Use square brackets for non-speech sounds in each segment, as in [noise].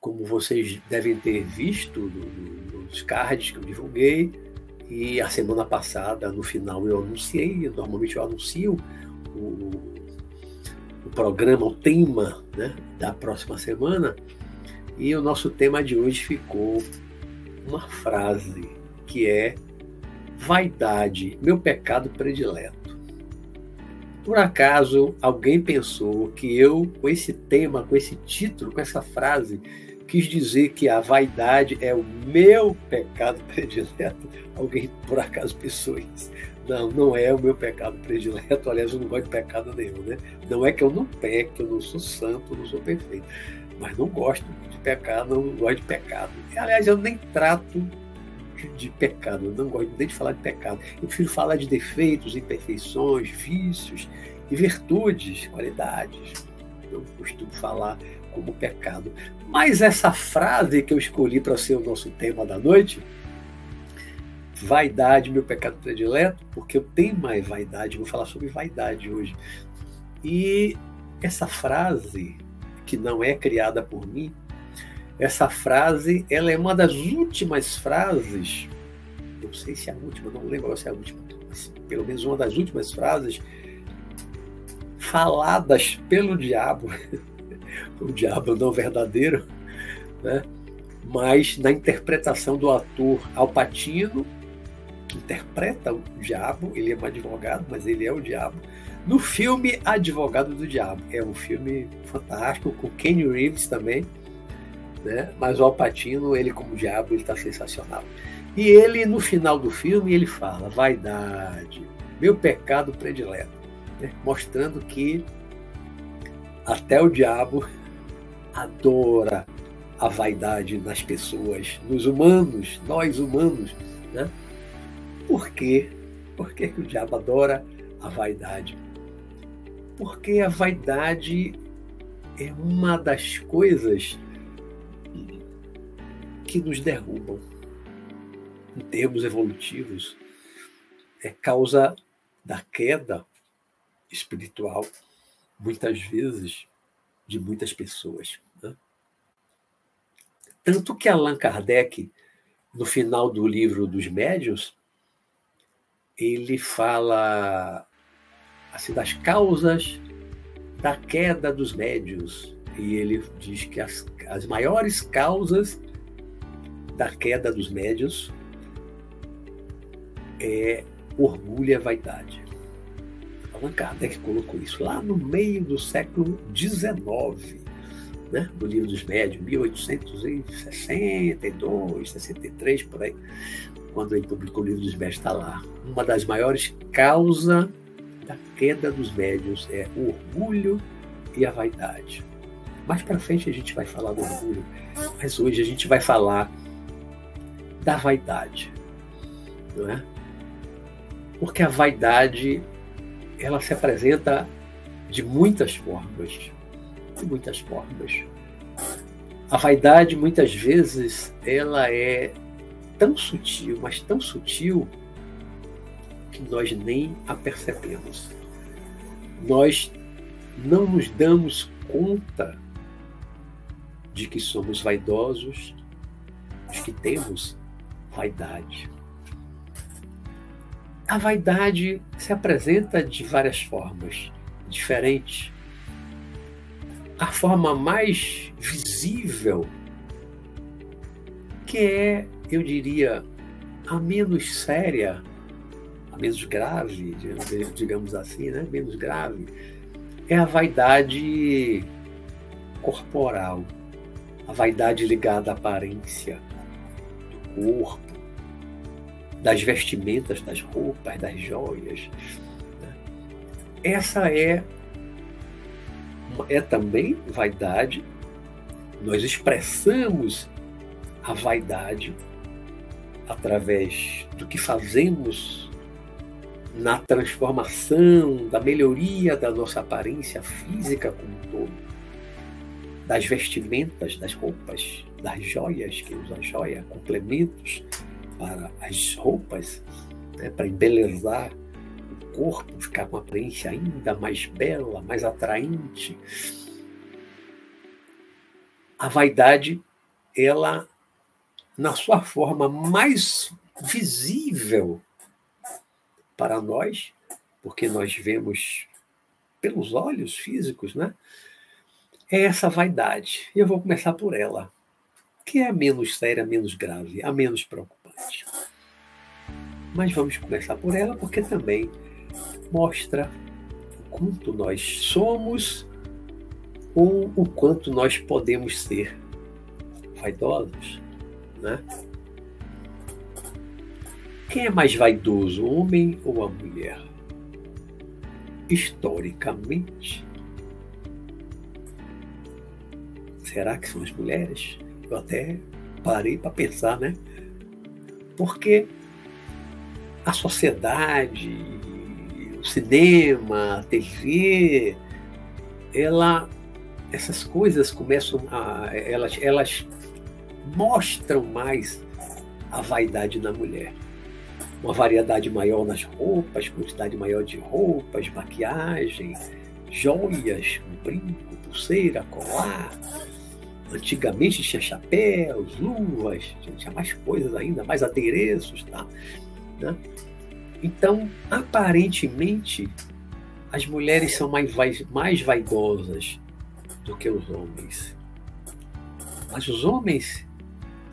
Como vocês devem ter visto nos cards que eu divulguei, e a semana passada, no final, eu anunciei, normalmente eu anuncio o, o programa, o tema né, da próxima semana, e o nosso tema de hoje ficou uma frase que é vaidade, meu pecado predileto. Por acaso alguém pensou que eu, com esse tema, com esse título, com essa frase, quis dizer que a vaidade é o meu pecado predileto. Alguém por acaso pensou isso? Não, não é o meu pecado predileto. Aliás, eu não gosto de pecado nenhum, né? Não é que eu não peque, eu não sou santo, eu não sou perfeito. Mas não gosto de pecado, não gosto de pecado. Aliás, eu nem trato de, pecado, eu não gosto nem de falar de pecado. Eu prefiro falar de defeitos, imperfeições, vícios e virtudes, qualidades. Eu costumo falar como pecado. Mas essa frase que eu escolhi para ser o nosso tema da noite, vaidade, meu pecado predileto, porque eu tenho mais vaidade, vou falar sobre vaidade hoje. E essa frase, que não é criada por mim, essa frase, ela é uma das últimas frases, não sei se é a última, não lembro se é a última, mas pelo menos uma das últimas frases faladas pelo diabo [laughs] o diabo não verdadeiro, né? mas na interpretação do ator Alpatino, que interpreta o diabo, ele é um advogado, mas ele é o diabo, no filme Advogado do Diabo. É um filme fantástico, com Kenny Reeves também, né? mas o Alpatino, ele como diabo, ele está sensacional. E ele, no final do filme, ele fala, vaidade, meu pecado predileto, né? mostrando que até o diabo adora a vaidade nas pessoas, nos humanos, nós humanos. Né? Por quê? Por que, que o diabo adora a vaidade? Porque a vaidade é uma das coisas que nos derrubam. Em termos evolutivos, é causa da queda espiritual, muitas vezes, de muitas pessoas. Né? Tanto que Allan Kardec, no final do livro dos médios, ele fala assim, das causas da queda dos médios. E ele diz que as, as maiores causas da queda dos médios é orgulho e a vaidade. Allan Kardec colocou isso lá no meio do século XIX, né? no livro dos médios, 1862, 63, por aí, quando ele publicou o livro dos médios, está lá. Uma das maiores causas da queda dos médios é o orgulho e a vaidade. Mais para frente a gente vai falar do orgulho, mas hoje a gente vai falar da vaidade, não é? Porque a vaidade ela se apresenta de muitas formas. De muitas formas. A vaidade, muitas vezes, ela é tão sutil, mas tão sutil, que nós nem a percebemos. Nós não nos damos conta de que somos vaidosos, de que temos vaidade. A vaidade se apresenta de várias formas diferentes. A forma mais visível, que é, eu diria, a menos séria, a menos grave, digamos assim, né? menos grave, é a vaidade corporal, a vaidade ligada à aparência do corpo, das vestimentas, das roupas, das joias. Né? Essa é, é também vaidade. Nós expressamos a vaidade através do que fazemos na transformação, da melhoria da nossa aparência física como um todo, das vestimentas, das roupas, das joias, que usa joia, complementos, para as roupas, né, para embelezar o corpo, ficar com a aparência ainda mais bela, mais atraente. A vaidade, ela, na sua forma mais visível para nós, porque nós vemos pelos olhos físicos, né? É essa vaidade. E eu vou começar por ela, que é a menos séria, a menos grave, a menos preocupante. Mas vamos começar por ela porque também mostra o quanto nós somos ou o quanto nós podemos ser vaidosos, né? Quem é mais vaidoso, o homem ou a mulher? Historicamente, será que são as mulheres? Eu até parei para pensar, né? Porque a sociedade, o cinema, a TV, ela, essas coisas começam a, elas, elas mostram mais a vaidade da mulher uma variedade maior nas roupas, quantidade maior de roupas, maquiagem, joias, brinco, pulseira, colar. Antigamente tinha chapéus, luvas, tinha mais coisas ainda, mais adereços, tá? Né? Então, aparentemente, as mulheres são mais, mais vaidosas do que os homens. Mas os homens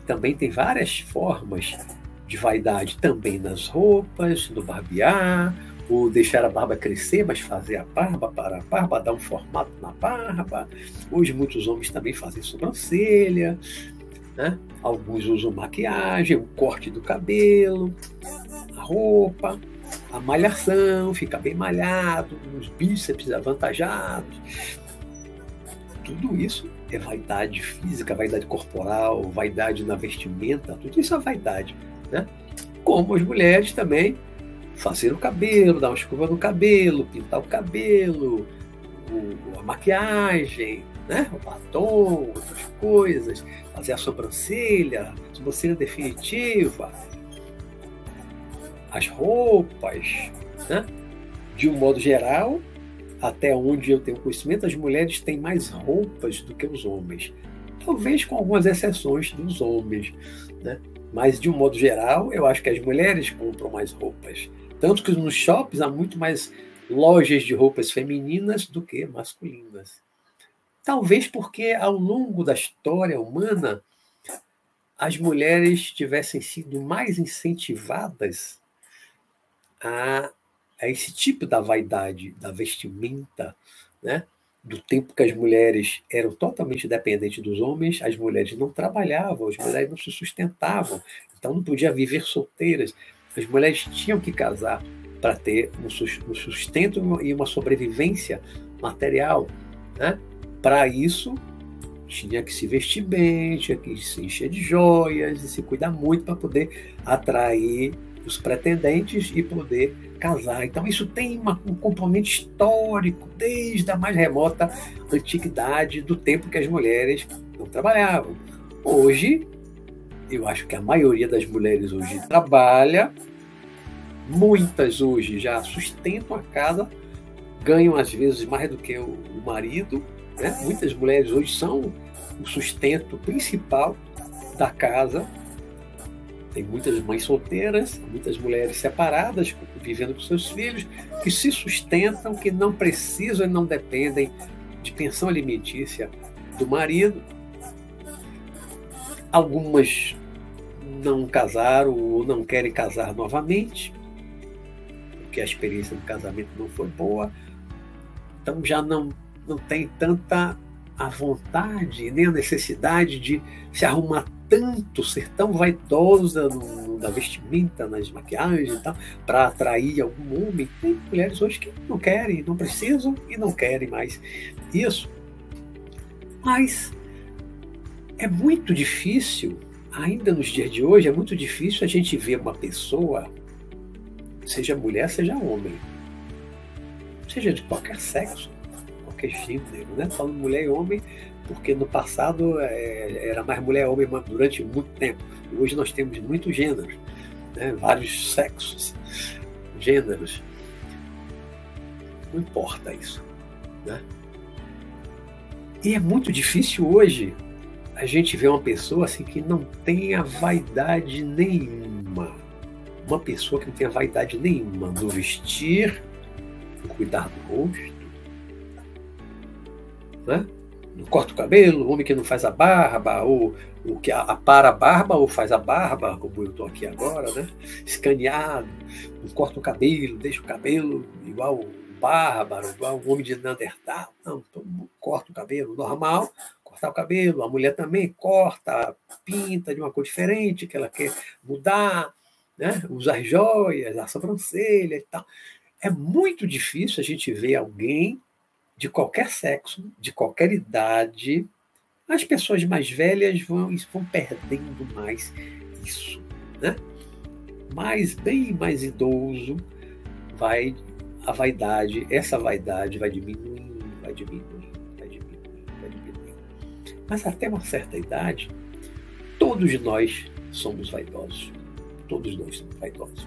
também têm várias formas de vaidade também nas roupas, no barbear, ou deixar a barba crescer, mas fazer a barba para a barba, dar um formato na barba. Hoje muitos homens também fazem sobrancelha, né? alguns usam maquiagem, o corte do cabelo, a roupa, a malhação, fica bem malhado, os bíceps avantajados. Tudo isso é vaidade física, vaidade corporal, vaidade na vestimenta, tudo isso é vaidade. Né? Como as mulheres também fazer o cabelo, dar uma escova no cabelo, pintar o cabelo, o, a maquiagem, né? o batom, outras coisas, fazer a sobrancelha, a sobrancelha definitiva, as roupas. Né? De um modo geral, até onde eu tenho conhecimento, as mulheres têm mais roupas do que os homens. Talvez com algumas exceções dos homens. Né? Mas, de um modo geral, eu acho que as mulheres compram mais roupas. Tanto que nos shoppings há muito mais lojas de roupas femininas do que masculinas. Talvez porque, ao longo da história humana, as mulheres tivessem sido mais incentivadas a, a esse tipo da vaidade, da vestimenta, né? do tempo que as mulheres eram totalmente dependentes dos homens, as mulheres não trabalhavam, as mulheres não se sustentavam, então não podia viver solteiras. As mulheres tinham que casar para ter um sustento e uma sobrevivência material. Né? Para isso, tinha que se vestir bem, tinha que se encher de joias e se cuidar muito para poder atrair os pretendentes e poder casar. Então, isso tem uma, um componente histórico, desde a mais remota antiguidade, do tempo que as mulheres não trabalhavam. Hoje, eu acho que a maioria das mulheres hoje trabalha, muitas hoje já sustentam a casa, ganham às vezes mais do que o, marido. Né? Muitas mulheres hoje são o sustento principal da casa tem muitas mães solteiras, muitas mulheres separadas, vivendo com seus filhos, que se sustentam, que não precisam e não dependem de pensão alimentícia do marido. Algumas não casaram ou não querem casar novamente, porque a experiência do casamento não foi boa. Então já não, não tem tanta a vontade nem a necessidade de se arrumar tanto, ser tão vaidosa no, na vestimenta, nas maquiagens e tal, para atrair algum homem. Tem mulheres hoje que não querem, não precisam e não querem mais isso. Mas é muito difícil, ainda nos dias de hoje, é muito difícil a gente ver uma pessoa, seja mulher, seja homem, seja de qualquer sexo, qualquer gênero, né? Falando mulher e homem, porque no passado é, era mais mulher e homem durante muito tempo. Hoje nós temos muitos gêneros, né? vários sexos. gêneros. Não importa isso. Né? E é muito difícil hoje a gente ver uma pessoa assim que não tenha vaidade nenhuma. Uma pessoa que não tenha vaidade nenhuma no vestir, no cuidar do rosto, né? no corta o cabelo, o homem que não faz a barba, ou o que apara a barba ou faz a barba, como eu estou aqui agora, né? Escaneado, não corta o cabelo, deixa o cabelo igual bárbaro, igual um homem de Neandertal. Não, corta o cabelo normal, cortar o cabelo, a mulher também corta, pinta de uma cor diferente, que ela quer mudar, né? usar joias, a sobrancelha e tal. É muito difícil a gente ver alguém de qualquer sexo, de qualquer idade. As pessoas mais velhas vão, vão perdendo mais isso. Né? Mas bem mais idoso vai a vaidade, essa vaidade vai diminuindo, vai diminuindo. Mas até uma certa idade, todos nós somos vaidosos. Todos nós somos vaidosos.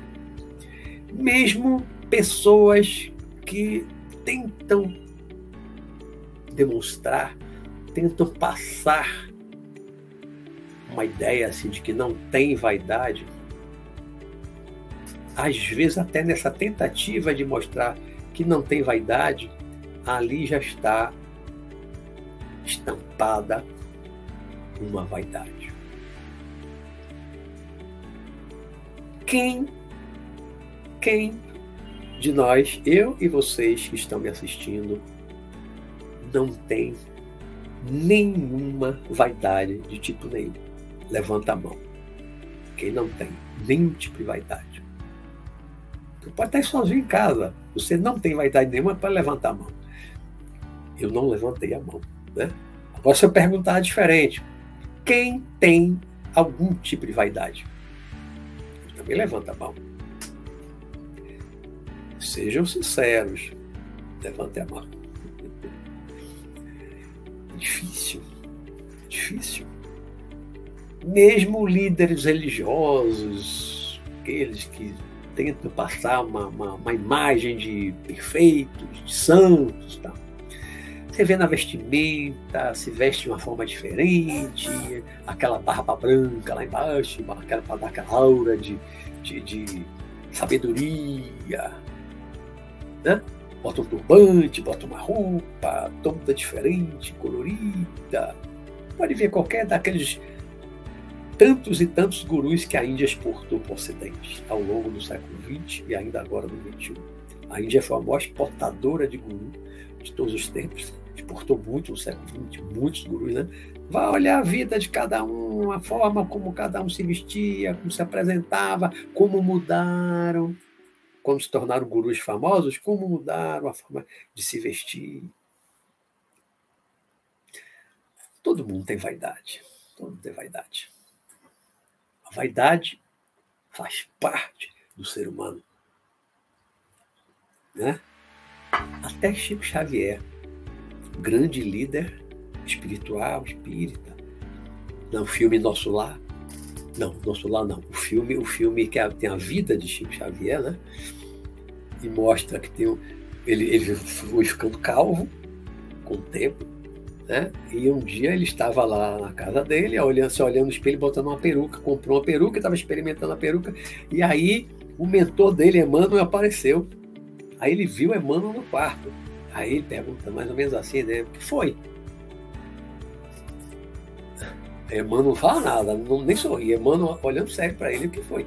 Mesmo pessoas que tentam demonstrar, tentam passar uma ideia assim de que não tem vaidade, às vezes até nessa tentativa de mostrar que não tem vaidade, ali já está estampada uma vaidade. Quem, quem de nós, eu e vocês que estão me assistindo, não tem nenhuma vaidade de tipo nenhum? Levanta a mão. Quem não tem nenhum tipo de vaidade. Você pode estar sozinho em casa. Você não tem vaidade nenhuma para levantar a mão. Eu não levantei a mão. Né? Agora, se eu perguntar diferente, quem tem algum tipo de vaidade? Também levanta a mão. Sejam sinceros. Levante a mão. Difícil. Difícil. Mesmo líderes religiosos, aqueles que tenta passar uma, uma, uma imagem de perfeitos, de santos. Tá? Você vê na vestimenta, se veste de uma forma diferente, aquela barba branca lá embaixo, aquela, aquela aura de, de, de sabedoria. Né? Bota um turbante, bota uma roupa toda diferente, colorida. Pode ver qualquer daqueles tantos e tantos gurus que a Índia exportou para o Ocidente ao longo do século XX e ainda agora no XXI. A Índia foi a maior exportadora de guru de todos os tempos. Exportou muito no século XX, muitos gurus, né? Vai olhar a vida de cada um, a forma como cada um se vestia, como se apresentava, como mudaram, quando se tornaram gurus famosos, como mudaram a forma de se vestir. Todo mundo tem vaidade. Todo mundo tem vaidade. A vaidade faz parte do ser humano. Né? Até Chico Xavier, grande líder espiritual, espírita, no filme Nosso Lar, não, Nosso Lar não, o filme, o filme que é, tem a vida de Chico Xavier, né? E mostra que tem, ele, ele foi ficando calvo com o tempo, né? E um dia ele estava lá na casa dele, olhando, se olhando no espelho, botando uma peruca, comprou uma peruca, estava experimentando a peruca, e aí o mentor dele, Emmanuel, apareceu. Aí ele viu Emmanuel no quarto. Aí ele pergunta mais ou menos assim, né? O que foi? Emmanuel não fala nada, não, nem sorri. Emmanuel olhando sério para ele, o que foi?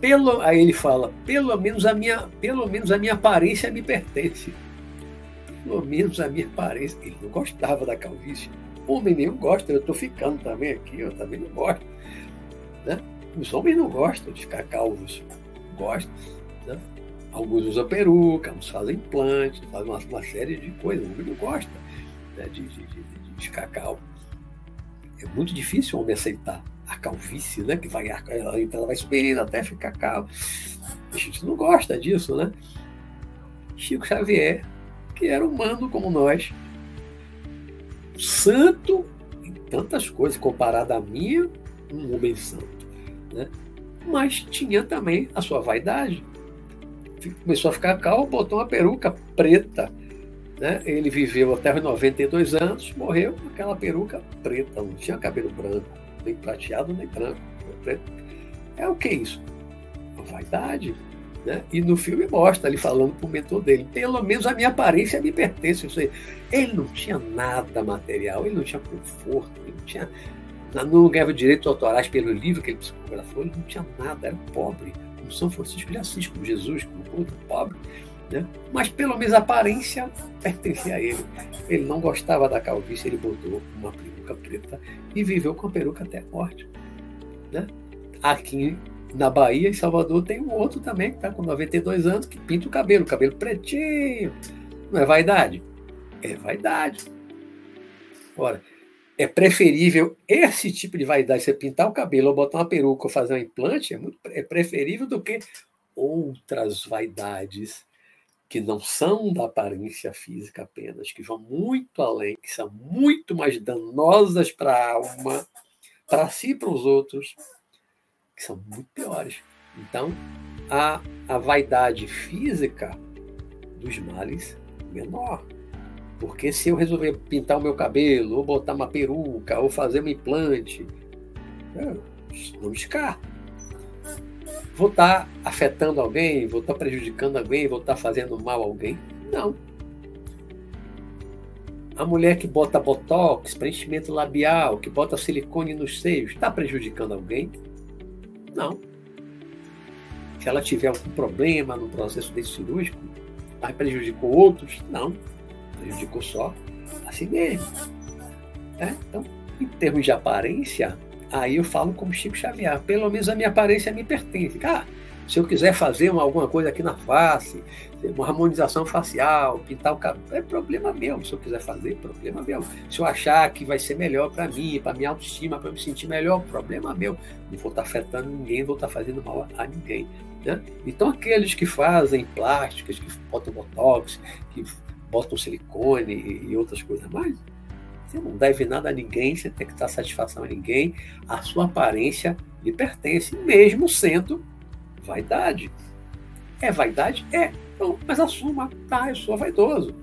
Pelo, aí ele fala, pelo menos a minha, pelo menos a minha aparência me pertence pelo menos a minha aparência. Ele não gostava da calvície. Homem nenhum gosta, eu estou ficando também aqui, eu também não gosto. Né? Os homens não gostam de ficar calvos. Gostam. Né? Alguns usam peruca, uns fazem implante, fazem uma, uma série de coisas. O não gosta né? de, de, de, de, calvo. É muito difícil o homem aceitar a calvície, né? Que vai, ela, ela vai subindo até ficar calvo. A gente não gosta disso, né? Chico Xavier que era humano como nós. Santo em tantas coisas, comparado a mim, um homem santo. Né? Mas tinha também a sua vaidade. Começou a ficar calmo, botou uma peruca preta. Né? Ele viveu até os 92 anos, morreu com aquela peruca preta, não tinha cabelo branco, nem prateado, nem branco. Preto. É o que isso? Uma vaidade. Né? E no filme mostra ele falando para o mentor dele: pelo menos a minha aparência me pertence. Ele não tinha nada material, ele não tinha conforto, ele não tinha. Não ganhava direitos autorais pelo livro que ele psicografou, ele não tinha nada, era pobre como São Francisco de Assis, como Jesus, como outro pobre, né? mas pelo menos a aparência pertencia a ele. Ele não gostava da calvície, ele botou uma peruca preta e viveu com a peruca até a morte. Né? Aqui na Bahia, em Salvador, tem um outro também que está com 92 anos que pinta o cabelo, cabelo pretinho. Não é vaidade? É vaidade. Ora, é preferível esse tipo de vaidade, você pintar o cabelo ou botar uma peruca ou fazer um implante, é, muito, é preferível do que outras vaidades que não são da aparência física apenas, que vão muito além, que são muito mais danosas para a alma, para si e para os outros, que são muito piores. Então, a, a vaidade física dos males menor. Porque se eu resolver pintar o meu cabelo, ou botar uma peruca, ou fazer um implante, não descarto. Vou estar afetando alguém, vou estar prejudicando alguém, vou estar fazendo mal a alguém? Não. A mulher que bota botox, preenchimento labial, que bota silicone nos seios, está prejudicando alguém? Não. Se ela tiver algum problema no processo desse cirúrgico, mas prejudicou outros? Não prejudicou só a si mesmo. É? Então, em termos de aparência, aí eu falo como Chico Xavier, pelo menos a minha aparência me pertence. Ah, se eu quiser fazer uma, alguma coisa aqui na face, uma harmonização facial, pintar o cabelo, é problema meu. Se eu quiser fazer, problema meu. Se eu achar que vai ser melhor para mim, para minha autoestima, para me sentir melhor, problema meu. Não vou estar tá afetando ninguém, vou estar tá fazendo mal a ninguém. Né? Então, aqueles que fazem plásticas, que botam botox, que botam silicone e outras coisas mais. Você não deve nada a ninguém, você tem que dar satisfação a ninguém. A sua aparência lhe pertence, mesmo sendo vaidade. É vaidade? É. Então, mas assuma, tá, eu sou vaidoso.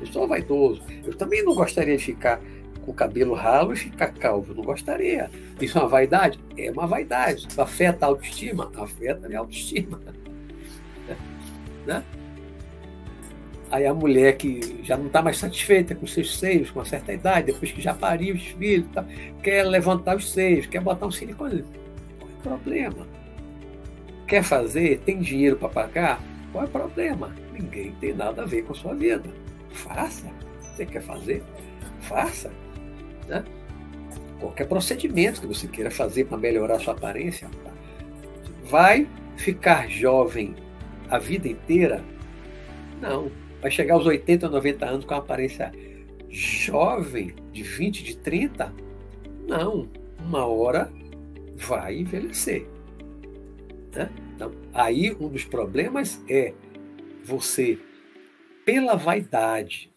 Eu sou vaidoso. Eu também não gostaria de ficar com o cabelo ralo e ficar calvo. Não gostaria. Isso é uma vaidade? É uma vaidade. Afeta a autoestima? Afeta a minha autoestima. [laughs] né? Aí a mulher que já não está mais satisfeita com seus seios, com uma certa idade, depois que já pariu os filhos, tá, quer levantar os seios, quer botar um silicone. Qual é o problema? Quer fazer? Tem dinheiro para pagar? Qual é o problema? Ninguém tem nada a ver com a sua vida. Faça. Você quer fazer? Faça. Né? Qualquer procedimento que você queira fazer para melhorar a sua aparência, vai ficar jovem a vida inteira? Não vai chegar aos 80, 90 anos com uma aparência jovem, de 20, de 30? Não. Uma hora vai envelhecer. Né? Então, aí um dos problemas é você, pela vaidade,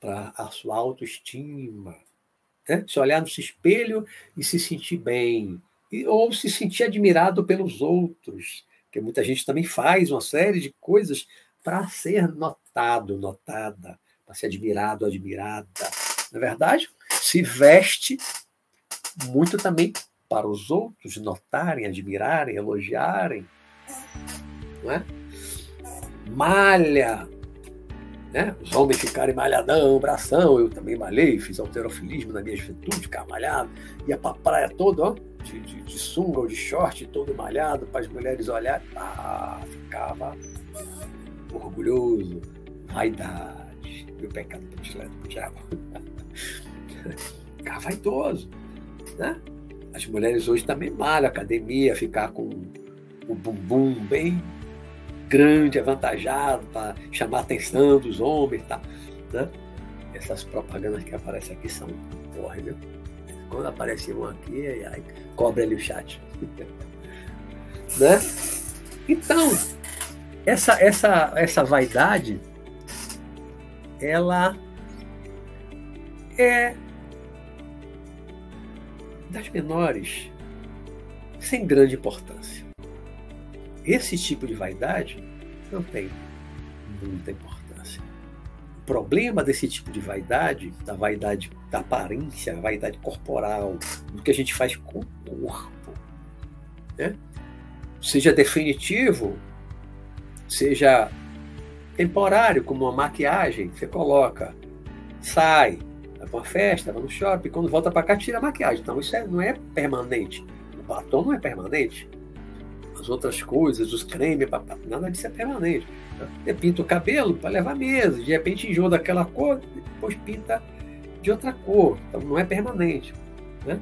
para a sua autoestima, né? se olhar no espelho e se sentir bem, e, ou se sentir admirado pelos outros, porque muita gente também faz uma série de coisas para ser notado, notada, para ser admirado, admirada. Na é verdade, se veste muito também para os outros notarem, admirarem, elogiarem. Não é? Malha, né? Os homens ficarem malhadão, bração. Eu também malhei, fiz alterofilismo na minha juventude, ficar malhado. Ia para a praia todo, ó, de, de, de sunga ou de short, todo malhado, para as mulheres olharem. Ah, ficava orgulhoso, vaidade, meu pecado predileto do diabo. Ficar vaidoso. Né? As mulheres hoje também malham academia, ficar com o bumbum bem grande, avantajado, para chamar a atenção dos homens. Tá? Né? Essas propagandas que aparecem aqui são porra, viu? Quando aparece um aqui, aí, aí cobre ali o chat. [laughs] né? Então, essa, essa, essa vaidade, ela é das menores, sem grande importância. Esse tipo de vaidade Não tem muita importância. O problema desse tipo de vaidade, da vaidade da aparência, a vaidade corporal, do que a gente faz com o corpo, né? seja definitivo, seja temporário, como uma maquiagem, você coloca, sai, vai para uma festa, vai no shopping, quando volta para cá, tira a maquiagem. Então, isso é, não é permanente. O batom não é permanente. As outras coisas, os cremes, nada disso é permanente. Você pinta o cabelo para levar meses, de repente enjoa daquela cor, depois pinta de outra cor. Então, não é permanente. Né?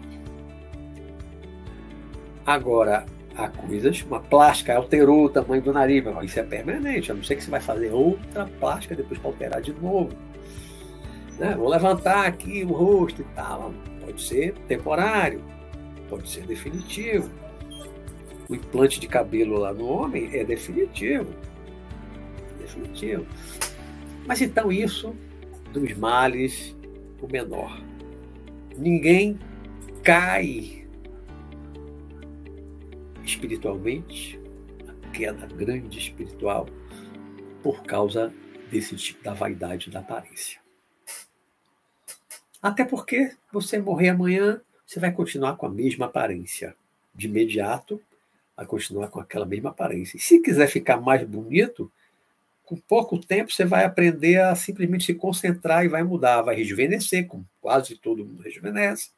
Agora, há coisas, uma plástica alterou o tamanho do nariz, mas isso é permanente, a não ser que você vai fazer outra plástica depois para alterar de novo né? vou levantar aqui o rosto e tal. Pode ser temporário, pode ser definitivo. O implante de cabelo lá no homem é definitivo. Definitivo. Mas então isso dos males, o menor. Ninguém cai espiritualmente, a queda grande espiritual, por causa desse tipo da vaidade da aparência. Até porque você morrer amanhã, você vai continuar com a mesma aparência. De imediato, vai continuar com aquela mesma aparência. E se quiser ficar mais bonito, com pouco tempo você vai aprender a simplesmente se concentrar e vai mudar, vai rejuvenescer, como quase todo mundo rejuvenesce.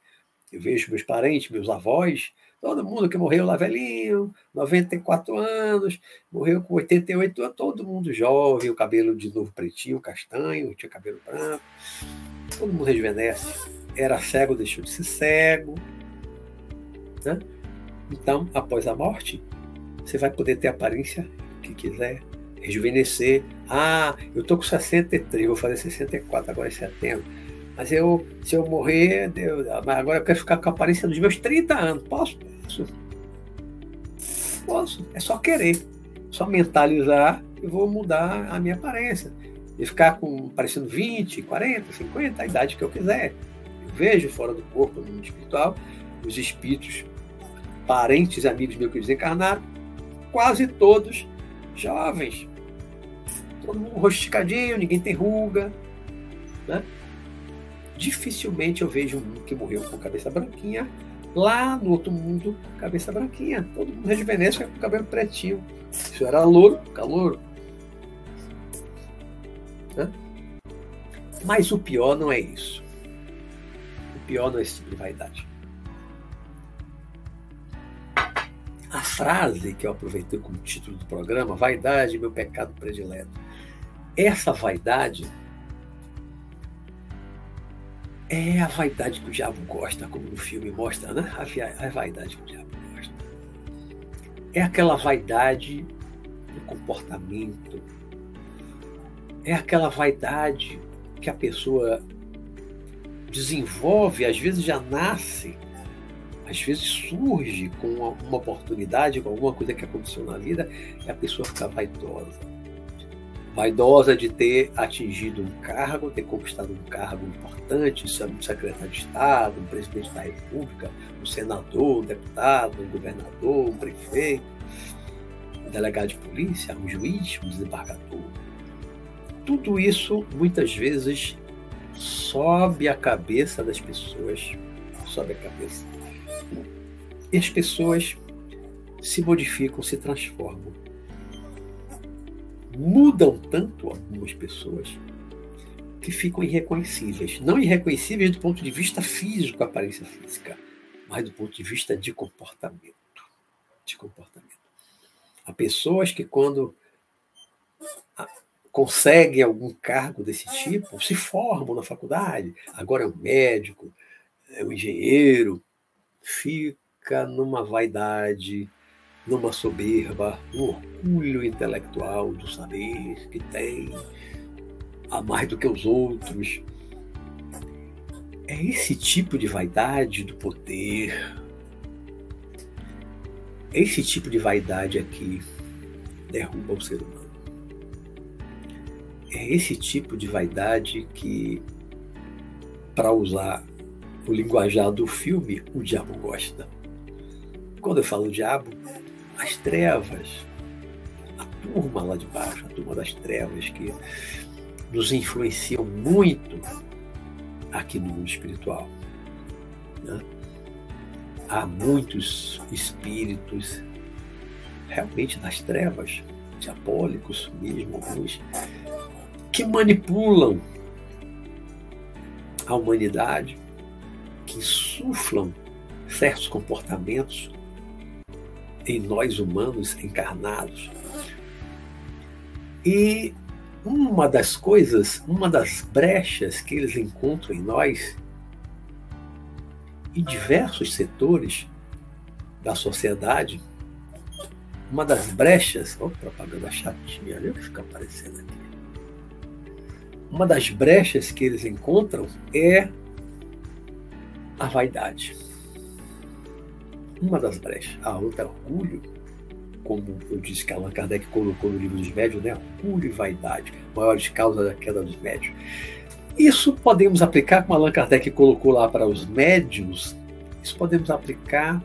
Eu vejo meus parentes, meus avós, todo mundo que morreu lá velhinho, 94 anos, morreu com 88 anos, todo mundo jovem, o cabelo de novo pretinho, castanho, tinha cabelo branco todo mundo rejuvenesce. Era cego, deixou de ser cego. Né? Então, após a morte, você vai poder ter a aparência que quiser, rejuvenescer. Ah, eu tô com 63, vou fazer 64 agora em setembro. Mas eu, se eu morrer, agora eu quero ficar com a aparência dos meus 30 anos. Posso? Posso. Posso. É só querer. Só mentalizar e vou mudar a minha aparência e ficar com, parecendo 20, 40, 50, a idade que eu quiser. Eu vejo fora do corpo, no mundo espiritual, os espíritos, parentes amigos meus que desencarnaram, quase todos jovens. Todo mundo rosticadinho, ninguém tem ruga. Né? Dificilmente eu vejo um que morreu com cabeça branquinha, lá no outro mundo, cabeça branquinha. Todo mundo rejuvenesce com cabelo pretinho. Isso era louro, calor. Né? Mas o pior não é isso. O pior não é esse tipo de vaidade. A frase que eu aproveitei como título do programa, Vaidade, meu pecado predileto. Essa vaidade é a vaidade que o diabo gosta, como no filme mostra, né? A vaidade que o diabo gosta. É aquela vaidade do comportamento, é aquela vaidade que a pessoa desenvolve, às vezes já nasce, às vezes surge com uma, uma oportunidade, com alguma coisa que aconteceu na vida, e a pessoa fica vaidosa. Vaidosa de ter atingido um cargo, ter conquistado um cargo importante, um secretário de Estado, um presidente da República, um senador, um deputado, um governador, um prefeito, um delegado de polícia, um juiz, um desembargador tudo isso muitas vezes sobe a cabeça das pessoas, sobe a cabeça. E as pessoas se modificam, se transformam. Mudam tanto algumas pessoas que ficam irreconhecíveis. Não irreconhecíveis do ponto de vista físico, aparência física, mas do ponto de vista de comportamento. De comportamento. Há pessoas que quando conseguem algum cargo desse tipo, se formam na faculdade, agora é um médico, é um engenheiro, fica numa vaidade, numa soberba, um orgulho intelectual do saber que tem, a mais do que os outros. É esse tipo de vaidade do poder, é esse tipo de vaidade aqui derruba o ser humano. É esse tipo de vaidade que, para usar o linguajar do filme, o diabo gosta. Quando eu falo diabo, as trevas, turma lá de baixo, a turma das trevas, que nos influenciam muito aqui no mundo espiritual. Né? Há muitos espíritos realmente das trevas, diabólicos mesmo, alguns, que manipulam a humanidade, que insuflam certos comportamentos em nós humanos encarnados. E uma das coisas, uma das brechas que eles encontram em nós, em diversos setores da sociedade, uma das brechas, oh, propaganda chatinha, olha o que fica aparecendo aqui. Uma das brechas que eles encontram é a vaidade. Uma das brechas. A outra é orgulho, como eu disse que Allan Kardec colocou no livro dos médios, né? orgulho e vaidade, maiores causas da queda dos médios. Isso podemos aplicar, como Allan Kardec colocou lá para os médios, isso podemos aplicar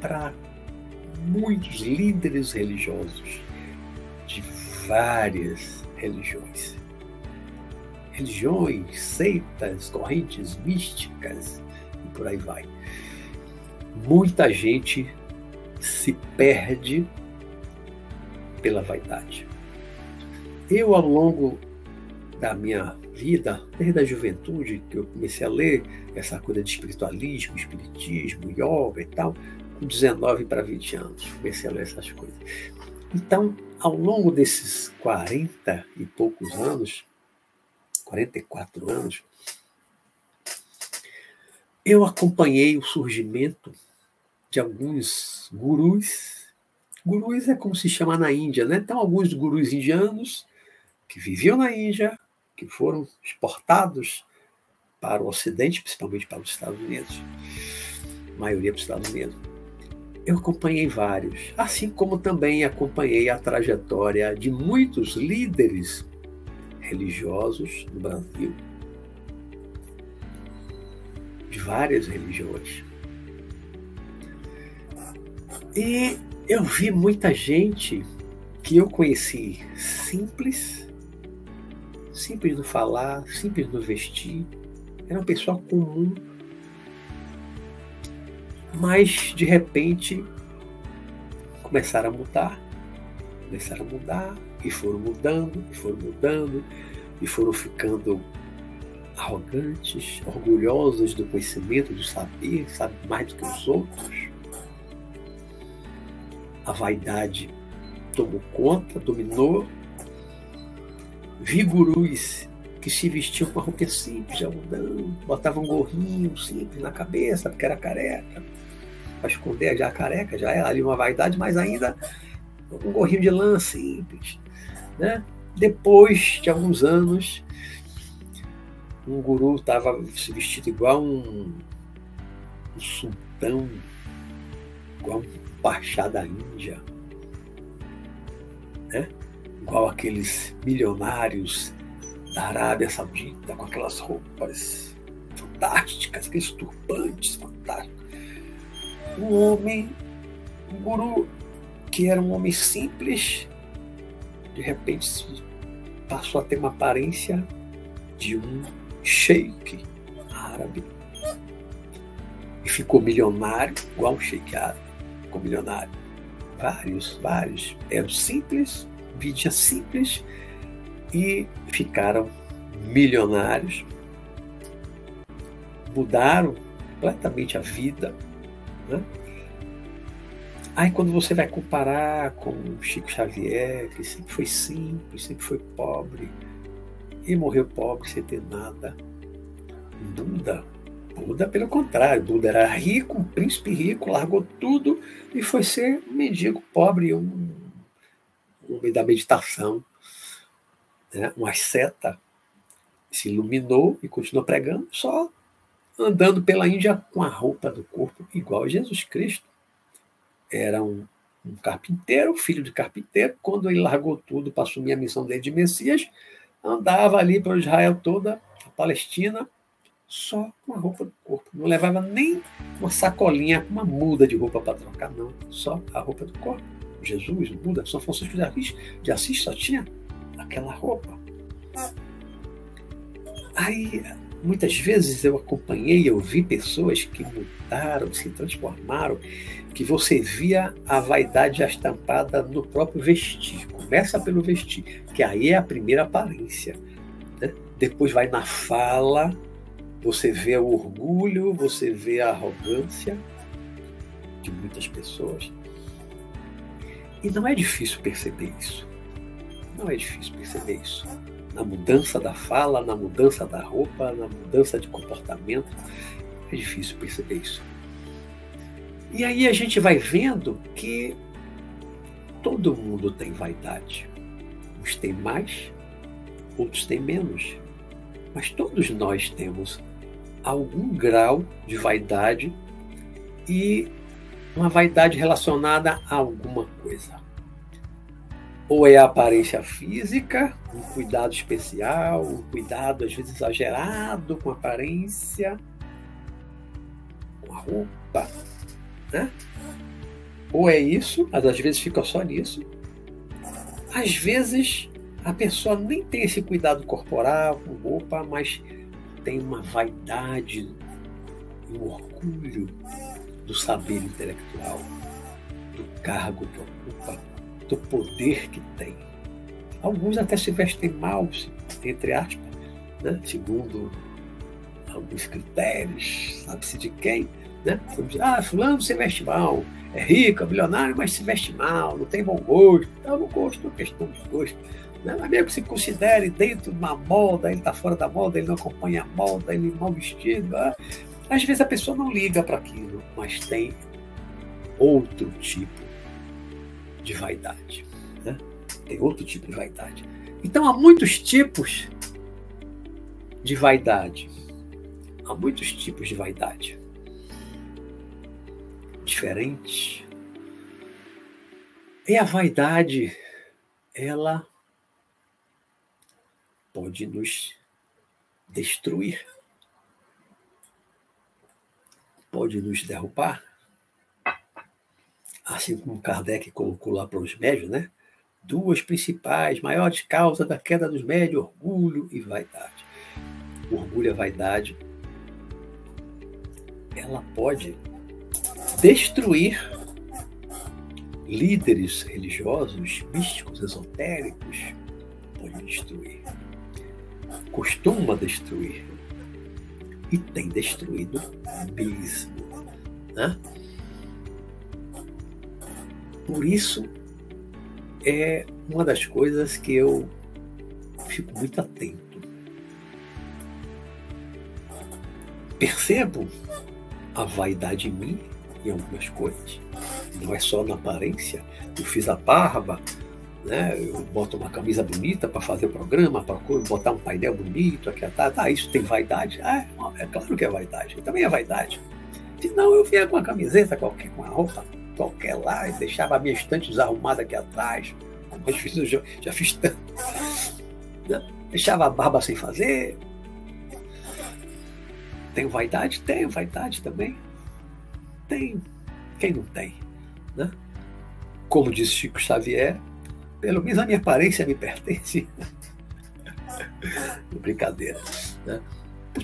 para muitos líderes religiosos de várias religiões. Religiões, seitas, correntes místicas e por aí vai. Muita gente se perde pela vaidade. Eu, ao longo da minha vida, desde a juventude, que eu comecei a ler essa coisa de espiritualismo, espiritismo, yoga e tal, com 19 para 20 anos, comecei a ler essas coisas. Então, ao longo desses 40 e poucos anos, 44 anos, eu acompanhei o surgimento de alguns gurus. Gurus é como se chama na Índia, né? Então, alguns gurus indianos que viviam na Índia, que foram exportados para o Ocidente, principalmente para os Estados Unidos, a maioria para os Estados Unidos. Eu acompanhei vários, assim como também acompanhei a trajetória de muitos líderes religiosos no Brasil, de várias religiões. E eu vi muita gente que eu conheci simples, simples no falar, simples no vestir, era uma pessoa comum, mas de repente começaram a mudar, começaram a mudar, e foram mudando, e foram mudando, e foram ficando arrogantes, orgulhosos do conhecimento, do saber, sabe mais do que os outros. A vaidade tomou conta, dominou. Vi gurus que se vestiam com a roupa simples, algodão, botavam um gorrinho simples na cabeça, porque era careca, para esconder já careca, já era ali uma vaidade, mas ainda um gorrinho de lã simples. Né? Depois de alguns anos, um guru estava se vestido igual um, um sultão, igual um pachá da Índia, né? igual aqueles milionários da Arábia Saudita, com aquelas roupas fantásticas, aqueles turbantes fantásticos. Um homem, um guru que era um homem simples, de repente passou a ter uma aparência de um sheik árabe. E ficou milionário, igual um sheik árabe. Ficou milionário. Vários, vários. Eram simples, vida simples, e ficaram milionários. Mudaram completamente a vida. Né? Aí quando você vai comparar com Chico Xavier, que sempre foi simples, sempre foi pobre, e morreu pobre sem ter nada, Buda, Buda pelo contrário, Buda era rico, um príncipe rico, largou tudo e foi ser um mendigo pobre, um, homem da meditação, né? uma seta, se iluminou e continuou pregando, só andando pela Índia com a roupa do corpo igual a Jesus Cristo era um, um carpinteiro, filho de carpinteiro. Quando ele largou tudo para assumir a missão dele de Messias, andava ali para Israel toda, a Palestina, só com a roupa do corpo. Não levava nem uma sacolinha, uma muda de roupa para trocar, não. Só a roupa do corpo. Jesus, Buda, São Francisco de Assis, de Assis só tinha aquela roupa. Aí, muitas vezes eu acompanhei, eu vi pessoas que mudaram, se transformaram, que você via a vaidade estampada no próprio vestir. Começa pelo vestir, que aí é a primeira aparência. Né? Depois vai na fala, você vê o orgulho, você vê a arrogância de muitas pessoas. E não é difícil perceber isso. Não é difícil perceber isso. Na mudança da fala, na mudança da roupa, na mudança de comportamento, é difícil perceber isso. E aí a gente vai vendo que todo mundo tem vaidade. Uns têm mais, outros têm menos. Mas todos nós temos algum grau de vaidade e uma vaidade relacionada a alguma coisa. Ou é a aparência física, um cuidado especial, um cuidado às vezes exagerado com a aparência, com a roupa, né? Ou é isso, mas às vezes fica só nisso. Às vezes a pessoa nem tem esse cuidado corporal, com roupa, mas tem uma vaidade, um orgulho do saber intelectual, do cargo que ocupa, do poder que tem. Alguns até se vestem mal, entre aspas, né? segundo alguns critérios, sabe-se de quem. Né? Ah, fulano se veste mal, é rico, é bilionário, mas se veste mal, não tem bom gosto. Então, não gosto, é questão de gosto. Mas mesmo que se considere dentro de uma moda, ele está fora da moda, ele não acompanha a moda, ele mal vestido. Ah, às vezes a pessoa não liga para aquilo, mas tem outro tipo de vaidade. Né? Tem outro tipo de vaidade. Então há muitos tipos de vaidade. Há muitos tipos de vaidade. Diferentes. E a vaidade, ela pode nos destruir pode nos derrubar, assim como Kardec colocou lá para os médios, né? Duas principais, maiores causas da queda dos médios, orgulho e vaidade. orgulho e a vaidade, ela pode destruir líderes religiosos, místicos, esotéricos, pode destruir. Costuma destruir e tem destruído mesmo. Né? Por isso, é uma das coisas que eu fico muito atento. Percebo a vaidade em mim em algumas coisas. Não é só na aparência. Eu fiz a barba, né? Eu boto uma camisa bonita para fazer o programa, para botar um painel bonito, aqui, tá, tá, isso tem vaidade? Ah, é claro que é vaidade, também é vaidade. Se não, eu vinha com uma camiseta qualquer, com uma roupa qualquer lá, e deixava a minha estante desarrumada aqui atrás, mas fiz, já, já fiz tanto. Né? Deixava a barba sem fazer. Tenho vaidade? Tenho vaidade também. Tem. Quem não tem? Né? Como disse Chico Xavier, pelo menos a minha aparência me pertence. [laughs] Brincadeira. Né?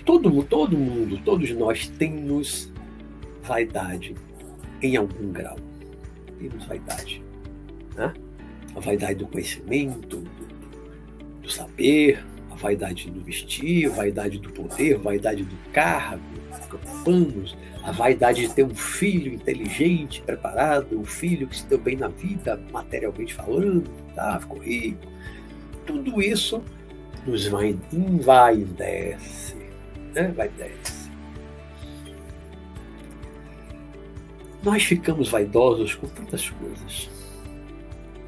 Todo, todo mundo, todos nós temos vaidade em algum grau. Temos vaidade. Né? A vaidade do conhecimento, do, do saber, a vaidade do vestir, a vaidade do poder, a vaidade do cargo, ocupamos, a vaidade de ter um filho inteligente, preparado, um filho que se deu bem na vida, materialmente falando, tá? ficou rico. Tudo isso nos vai, envaidece, né? Vaidece. Nós ficamos vaidosos com tantas coisas.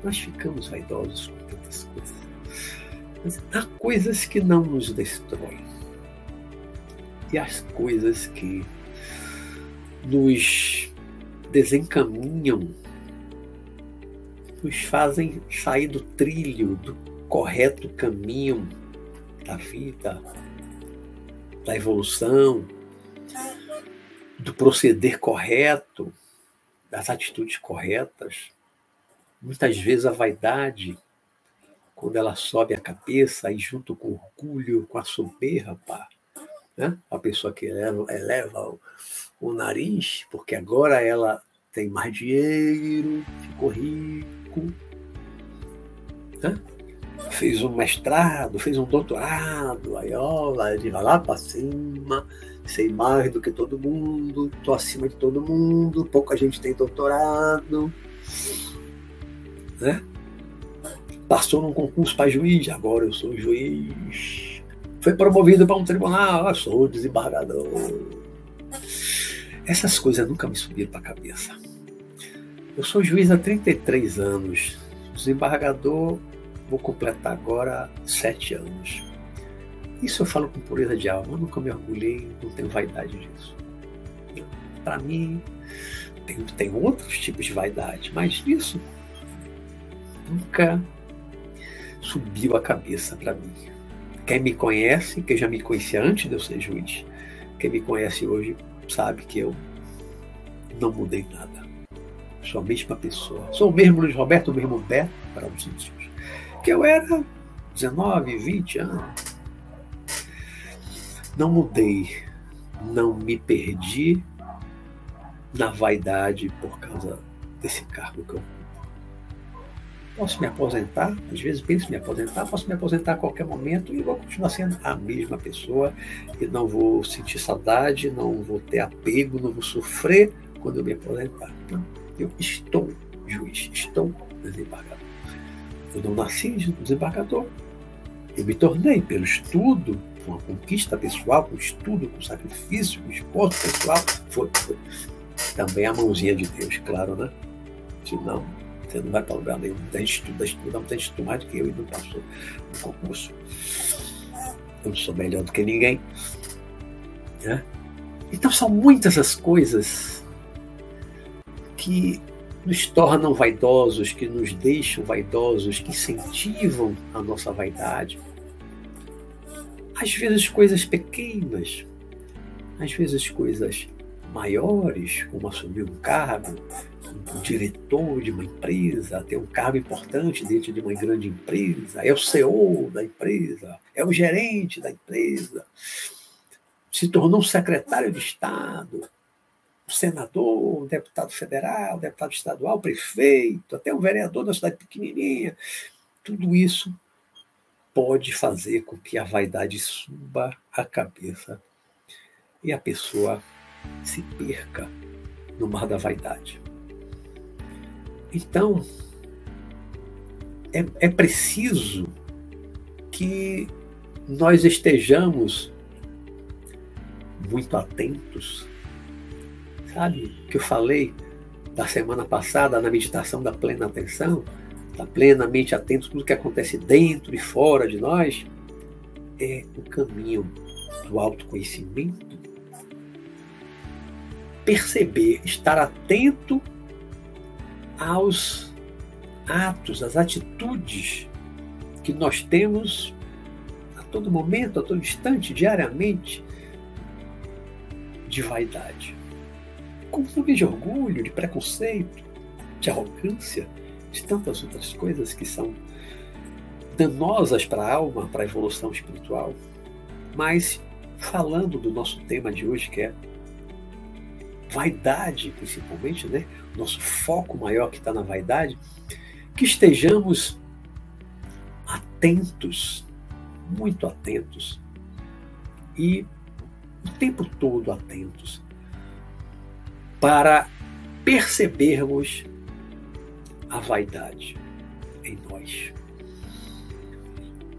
Nós ficamos vaidosos com tantas coisas. Mas há coisas que não nos destroem. E as coisas que nos desencaminham, nos fazem sair do trilho, do correto caminho da vida, da evolução, do proceder correto, das atitudes corretas, Muitas vezes a vaidade, quando ela sobe a cabeça e junto com o orgulho, com a soberba, né? a pessoa que eleva, eleva o, nariz, porque agora ela tem mais dinheiro, ficou rico, né? fez um mestrado, fez um doutorado, aí ó, vai lá para cima, sei mais do que todo mundo, tô acima de todo mundo, pouca gente tem doutorado, né? Passou num concurso para juiz, agora eu sou juiz. Foi promovido para um tribunal, eu sou desembargador. Essas coisas nunca me subiram para a cabeça. Eu sou juiz há 33 anos, desembargador vou completar agora sete anos. Isso eu falo com pureza de alma, eu nunca me orgulhei, não tenho vaidade disso. Para mim, tem, tem outros tipos de vaidade, mas isso nunca subiu a cabeça para mim. Quem me conhece, quem já me conhecia antes de eu ser juiz, quem me conhece hoje sabe que eu não mudei nada. Sou a mesma pessoa. Sou o mesmo Luiz Roberto, o mesmo Beto, para os índios que eu era 19, 20 anos. Não mudei, não me perdi na vaidade por causa desse cargo que eu. Posso me aposentar, às vezes penso em me aposentar, posso me aposentar a qualquer momento e vou continuar sendo a mesma pessoa e não vou sentir saudade, não vou ter apego, não vou sofrer quando eu me aposentar. Então, eu estou juiz, estou desembargador. Eu não nasci desembargador. Eu me tornei pelo estudo, com a conquista pessoal, com estudo, com sacrifício, com esforço pessoal. Foi, foi. Também a mãozinha de Deus, claro, né? Senão, você não vai para lugar nenhum. Tem estudo, estuda, não tem estudo mais do que eu e não passou no concurso. Eu não sou melhor do que ninguém. Né? Então são muitas as coisas que nos tornam vaidosos, que nos deixam vaidosos, que incentivam a nossa vaidade. Às vezes coisas pequenas, às vezes coisas maiores, como assumir um cargo, um diretor de uma empresa, ter um cargo importante dentro de uma grande empresa, é o CEO da empresa, é o gerente da empresa, se tornou um secretário de Estado, um senador, um deputado federal, um deputado estadual, prefeito, até um vereador da cidade pequenininha. Tudo isso pode fazer com que a vaidade suba a cabeça e a pessoa se perca no mar da vaidade. Então, é, é preciso que nós estejamos muito atentos Sabe que eu falei da semana passada na meditação da plena atenção, da plenamente atento a tudo que acontece dentro e fora de nós? É o caminho do autoconhecimento. Perceber, estar atento aos atos, às atitudes que nós temos a todo momento, a todo instante, diariamente, de vaidade como também de orgulho, de preconceito, de arrogância, de tantas outras coisas que são danosas para a alma, para a evolução espiritual. Mas falando do nosso tema de hoje, que é vaidade, principalmente, né? Nosso foco maior que está na vaidade, que estejamos atentos, muito atentos e o tempo todo atentos para percebermos a vaidade em nós.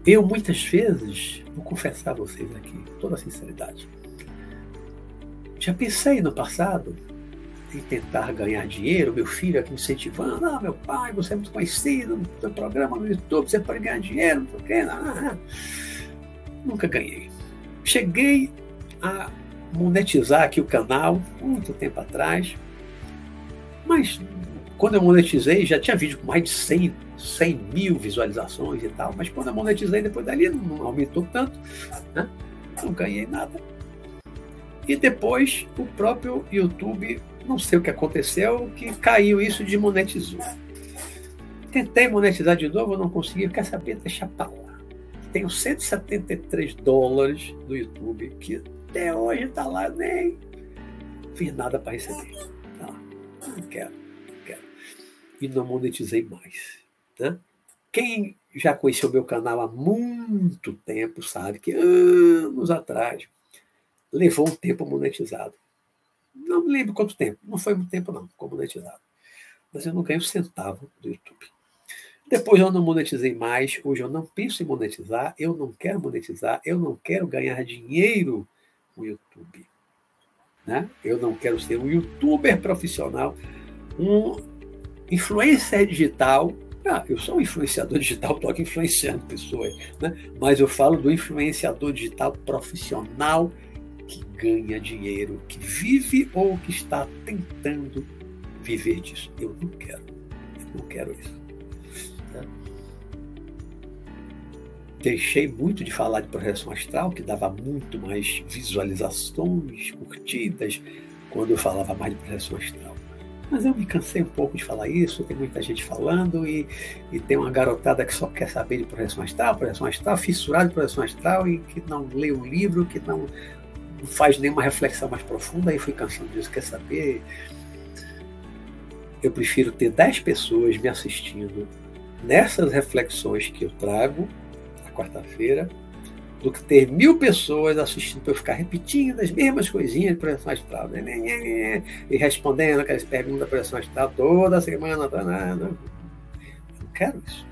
Eu muitas vezes, vou confessar a vocês aqui, toda sinceridade, já pensei no passado tentar ganhar dinheiro, meu filho aqui incentivando, ah, meu pai, você é muito conhecido seu programa no YouTube, você pode ganhar dinheiro, não sei o quê. Não, Nunca ganhei. Cheguei a monetizar aqui o canal muito tempo atrás. Mas quando eu monetizei, já tinha vídeo com mais de 100, 100 mil visualizações e tal. Mas quando eu monetizei, depois dali não aumentou tanto, né? não ganhei nada. E depois o próprio YouTube, não sei o que aconteceu, que caiu isso de monetizou. Tentei monetizar de novo, não consegui. Quer saber? Deixa pra lá. Tenho 173 dólares no YouTube, que até hoje está lá, nem fiz nada para receber. Tá Não quero, não quero. E não monetizei mais. Né? Quem já conheceu meu canal há muito tempo sabe que anos atrás levou um tempo monetizado. Não lembro quanto tempo, não foi muito tempo não, ficou monetizado. Mas eu não ganho um centavo do YouTube. Depois eu não monetizei mais, hoje eu não penso em monetizar, eu não quero monetizar, eu não quero ganhar dinheiro com o YouTube. Né? Eu não quero ser um youtuber profissional, um influencer digital. Ah, eu sou um influenciador digital, estou aqui influenciando pessoas, né? mas eu falo do influenciador digital profissional que ganha dinheiro, que vive ou que está tentando viver disso. Eu não quero, eu não quero isso. Deixei muito de falar de projeção astral, que dava muito mais visualizações, curtidas, quando eu falava mais de projeção astral. Mas eu me cansei um pouco de falar isso, tem muita gente falando e, e tem uma garotada que só quer saber de projeção astral, projeção astral, fissurada de projeção astral e que não lê o livro, que não, não faz nenhuma reflexão mais profunda, aí fui cansando disso, quer saber? Eu prefiro ter 10 pessoas me assistindo nessas reflexões que eu trago quarta-feira do que ter mil pessoas assistindo para eu ficar repetindo as mesmas coisinhas de pressão astral. Né? né, né, né e respondendo aquelas perguntas da pressão astral toda semana. Tá, não, não quero isso.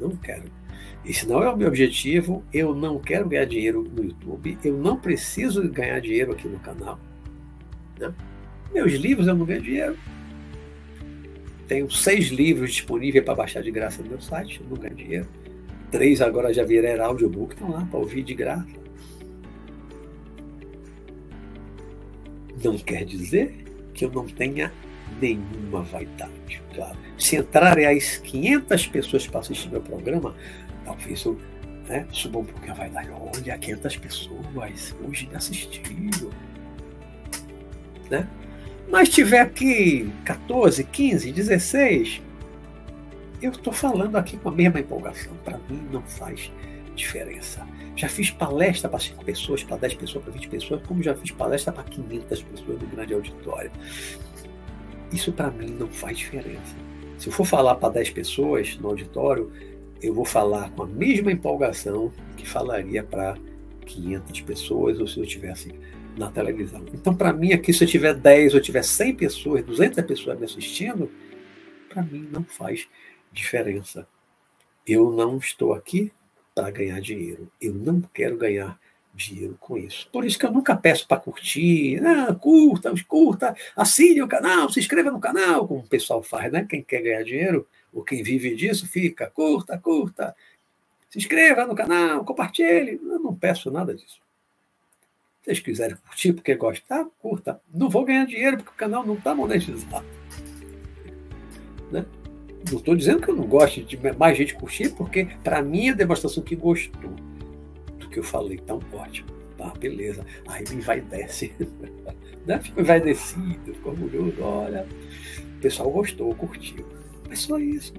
Não quero. Esse não é o meu objetivo. Eu não quero ganhar dinheiro no YouTube. Eu não preciso ganhar dinheiro aqui no canal. Né? Meus livros eu não ganho dinheiro. Tenho seis livros disponíveis para baixar de graça no meu site. Eu não ganho dinheiro Três agora já viraram audiobook, estão lá para ouvir de graça. Não quer dizer que eu não tenha nenhuma vaidade, claro. Se entrarem as 500 pessoas para assistir meu programa, talvez eu né, suba um pouquinho a vaidade. Olha, 500 pessoas hoje me assistiram. Né? Mas tiver aqui 14, 15, 16, eu estou falando aqui com a mesma empolgação. Para mim não faz diferença. Já fiz palestra para 5 pessoas, para 10 pessoas, para 20 pessoas, como já fiz palestra para 500 pessoas no grande auditório. Isso para mim não faz diferença. Se eu for falar para 10 pessoas no auditório, eu vou falar com a mesma empolgação que falaria para 500 pessoas ou se eu tivesse na televisão. Então, para mim, aqui, se eu tiver 10 ou tiver 100 pessoas, 200 pessoas me assistindo, para mim não faz diferença. Eu não estou aqui para ganhar dinheiro. Eu não quero ganhar dinheiro com isso. Por isso que eu nunca peço para curtir, ah, curta, curta, assine o canal, se inscreva no canal, como o pessoal faz, né? Quem quer ganhar dinheiro, ou quem vive disso, fica, curta, curta, se inscreva no canal, compartilhe. Eu não peço nada disso. Se vocês quiserem curtir porque gostar, curta. Não vou ganhar dinheiro porque o canal não está monetizado. Né? Não estou dizendo que eu não gosto de mais gente curtir, porque para mim é a demonstração que gostou do que eu falei. Então, ótimo. Tá, beleza. Aí me vai desce. [laughs] né? Fico envaidecido, fico orgulhoso. Olha, o pessoal gostou, curtiu. É só isso.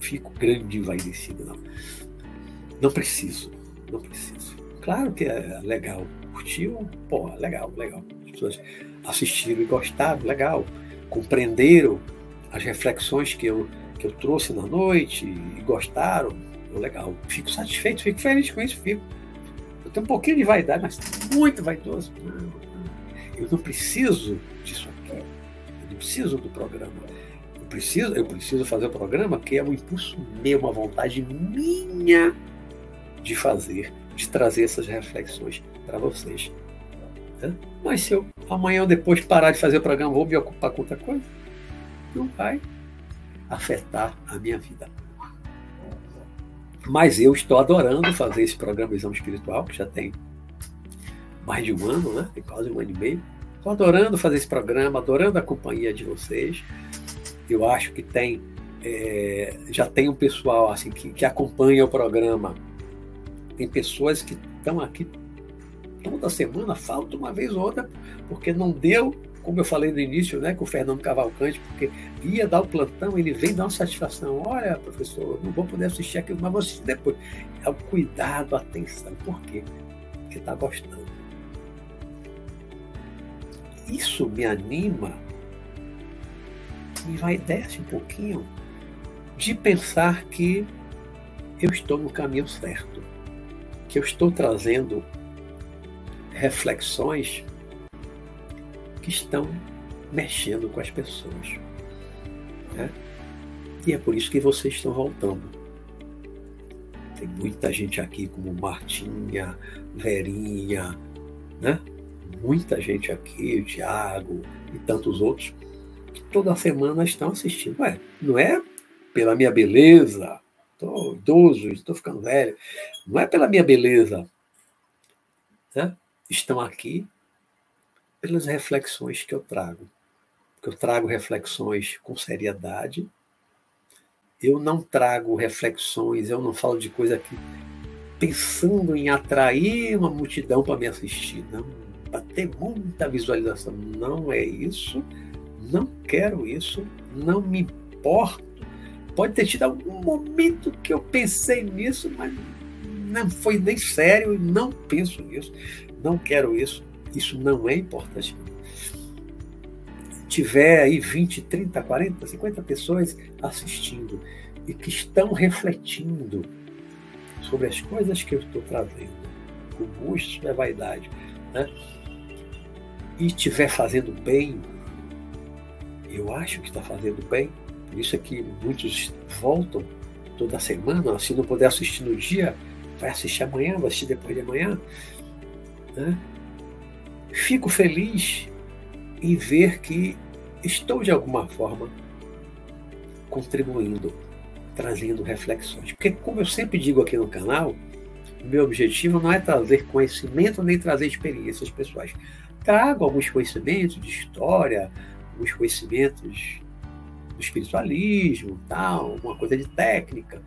fico grande envaidecido, não. Não preciso. Não preciso. Claro que é legal. Curtiu? Pô, legal, legal. As pessoas assistiram e gostaram, legal. Compreenderam as reflexões que eu, que eu trouxe na noite e gostaram, legal. Fico satisfeito, fico feliz com isso, fico. Eu tenho um pouquinho de vaidade, mas muito vaidoso. Eu não preciso disso aqui. Eu não preciso do programa. Preciso, eu preciso fazer o programa que é um impulso meu, uma vontade minha de fazer, de trazer essas reflexões para vocês. Mas se eu amanhã ou depois parar de fazer o programa, vou me ocupar com outra coisa? não vai afetar a minha vida. Mas eu estou adorando fazer esse programa Visão Espiritual, que já tem mais de um ano, né? Tem quase um ano e meio. Estou adorando fazer esse programa, adorando a companhia de vocês. Eu acho que tem é, já tem um pessoal assim que, que acompanha o programa. Tem pessoas que estão aqui toda semana, falta uma vez ou outra, porque não deu como eu falei no início, né, com o Fernando Cavalcante, porque ia dar o plantão, ele vem dar uma satisfação. Olha, professor, não vou poder assistir aquilo, mas vou assistir depois. É o cuidado, a atenção. Por quê? Está gostando. Isso me anima, me vai desce um pouquinho de pensar que eu estou no caminho certo, que eu estou trazendo reflexões que estão mexendo com as pessoas. Né? E é por isso que vocês estão voltando. Tem muita gente aqui, como Martinha, Verinha, né? muita gente aqui, o Tiago e tantos outros, que toda semana estão assistindo. Ué, não é pela minha beleza, estou idoso, estou ficando velho, não é pela minha beleza. Né? Estão aqui pelas reflexões que eu trago. Porque eu trago reflexões com seriedade. Eu não trago reflexões, eu não falo de coisa que pensando em atrair uma multidão para me assistir, não, para ter muita visualização. Não é isso. Não quero isso. Não me importo. Pode ter tido algum momento que eu pensei nisso, mas não foi nem sério, não penso nisso, não quero isso. Isso não é importante. Tiver aí 20, 30, 40, 50 pessoas assistindo e que estão refletindo sobre as coisas que eu estou trazendo, com busto da vaidade, né? e estiver fazendo bem, eu acho que está fazendo bem, por isso é que muitos voltam toda semana, se não puder assistir no dia, vai assistir amanhã, vai assistir depois de amanhã. Né? fico feliz em ver que estou, de alguma forma, contribuindo, trazendo reflexões. Porque, como eu sempre digo aqui no canal, meu objetivo não é trazer conhecimento nem trazer experiências pessoais. Trago alguns conhecimentos de história, alguns conhecimentos do espiritualismo, tal, alguma coisa de técnica,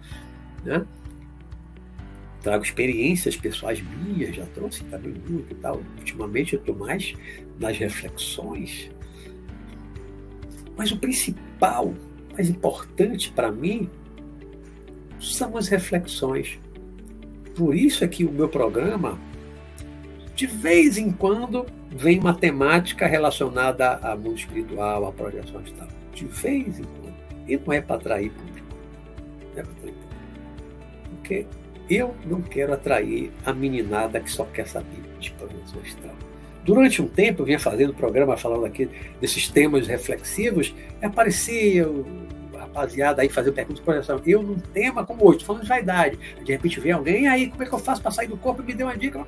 né? trago experiências pessoais minhas, já trouxe também muito tal. Ultimamente eu estou mais nas reflexões. Mas o principal, mais importante para mim, são as reflexões. Por isso é que o meu programa, de vez em quando, vem uma temática relacionada ao mundo espiritual, a projeções e tal. De vez em quando. E não é para atrair público. Não é para atrair público. Porque eu não quero atrair a meninada que só quer saber de projeção astral. Durante um tempo eu vinha fazendo programa falando aqui desses temas reflexivos, e aparecia rapaziada aí fazendo perguntas de projeção. Eu num tema como hoje, falando de vaidade. De repente vem alguém, e aí, como é que eu faço para sair do corpo? Me deu uma dica.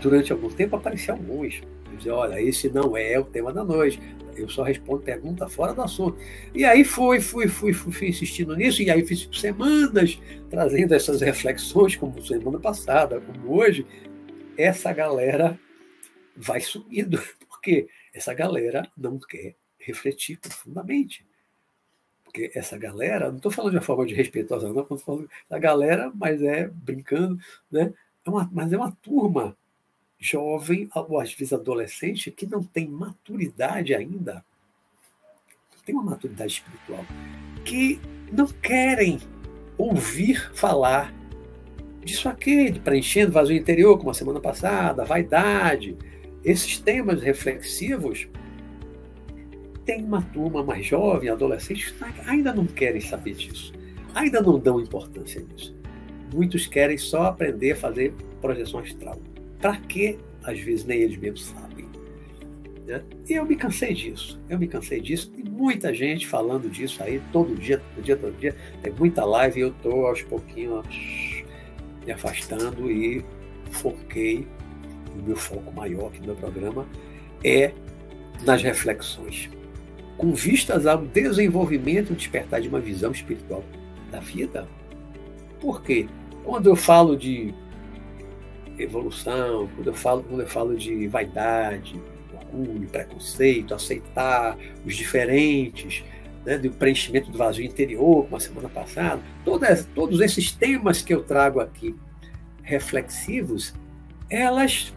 Durante algum tempo apareciam alguns. Dizer, olha, esse não é o tema da noite eu só respondo pergunta fora do assunto. E aí fui, fui, fui, fui, fui insistindo nisso, e aí fiz semanas trazendo essas reflexões, como semana passada, como hoje. Essa galera vai sumindo, [laughs] porque essa galera não quer refletir profundamente. Porque essa galera, não estou falando de uma forma de respeitosa, não, estou falando da galera, mas é brincando, né? É uma, mas é uma turma jovem, ou às vezes adolescente, que não tem maturidade ainda, não tem uma maturidade espiritual, que não querem ouvir falar disso aqui, de preenchendo vazio interior, como a semana passada, vaidade, esses temas reflexivos, tem uma turma mais jovem, adolescente, que ainda não querem saber disso, ainda não dão importância nisso. Muitos querem só aprender a fazer projeção astral. Para que, às vezes, nem eles mesmos sabem. Né? E eu me cansei disso. Eu me cansei disso. Tem muita gente falando disso aí todo dia, todo dia, todo dia. Tem muita live e eu estou aos pouquinhos me afastando e foquei. O meu foco maior aqui no meu programa é nas reflexões, com vistas ao desenvolvimento e despertar de uma visão espiritual da vida. Por quê? Quando eu falo de evolução, quando eu falo, quando eu falo de vaidade, orgulho, preconceito, aceitar os diferentes, né, do preenchimento do vazio interior, como a semana passada, todas, todos esses temas que eu trago aqui reflexivos, elas,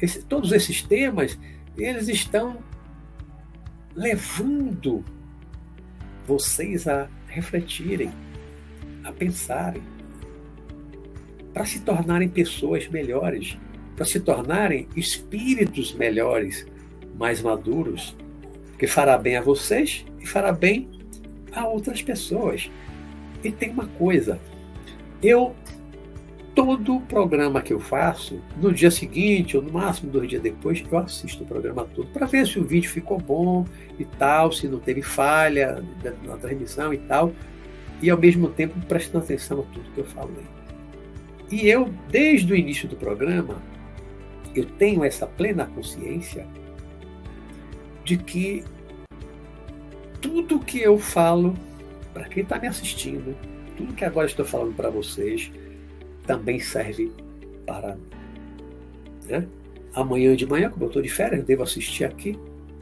esse, todos esses temas, eles estão levando vocês a refletirem, a pensarem, para se tornarem pessoas melhores, para se tornarem espíritos melhores, mais maduros, que fará bem a vocês e fará bem a outras pessoas. E tem uma coisa, eu todo programa que eu faço, no dia seguinte ou no máximo dois dias depois, eu assisto o programa todo para ver se o vídeo ficou bom e tal, se não teve falha na transmissão e tal, e ao mesmo tempo prestando atenção a tudo que eu falei. E eu, desde o início do programa, eu tenho essa plena consciência de que tudo que eu falo, para quem está me assistindo, tudo que agora estou falando para vocês, também serve para mim. Né? Amanhã de manhã, como eu estou de férias, eu devo assistir aqui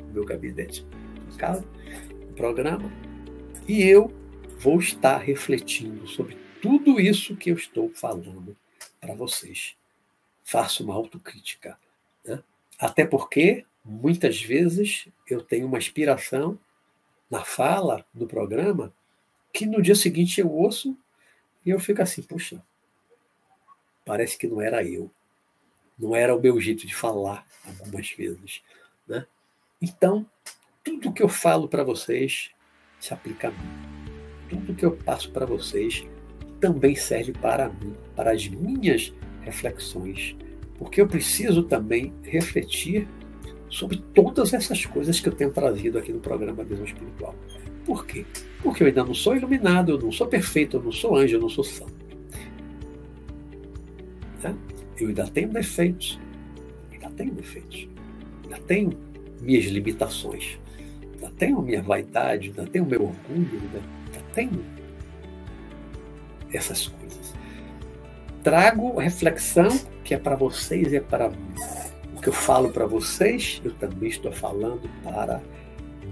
no meu gabinete em casa, o programa, e eu vou estar refletindo sobre tudo isso que eu estou falando para vocês. Faço uma autocrítica. Né? Até porque, muitas vezes, eu tenho uma inspiração na fala do programa que no dia seguinte eu ouço e eu fico assim, puxa, parece que não era eu. Não era o meu jeito de falar algumas vezes. Né? Então, tudo que eu falo para vocês se aplica a mim. Tudo que eu passo para vocês também serve para mim, para as minhas reflexões. Porque eu preciso também refletir sobre todas essas coisas que eu tenho trazido aqui no programa Visão Espiritual. Por quê? Porque eu ainda não sou iluminado, eu não sou perfeito, eu não sou anjo, eu não sou santo. Tá? Eu ainda tenho defeitos, ainda tenho defeitos, ainda tenho minhas limitações, ainda tenho minha vaidade, ainda tenho meu orgulho, ainda tenho essas coisas. Trago reflexão que é para vocês e é para mim. O que eu falo para vocês, eu também estou falando para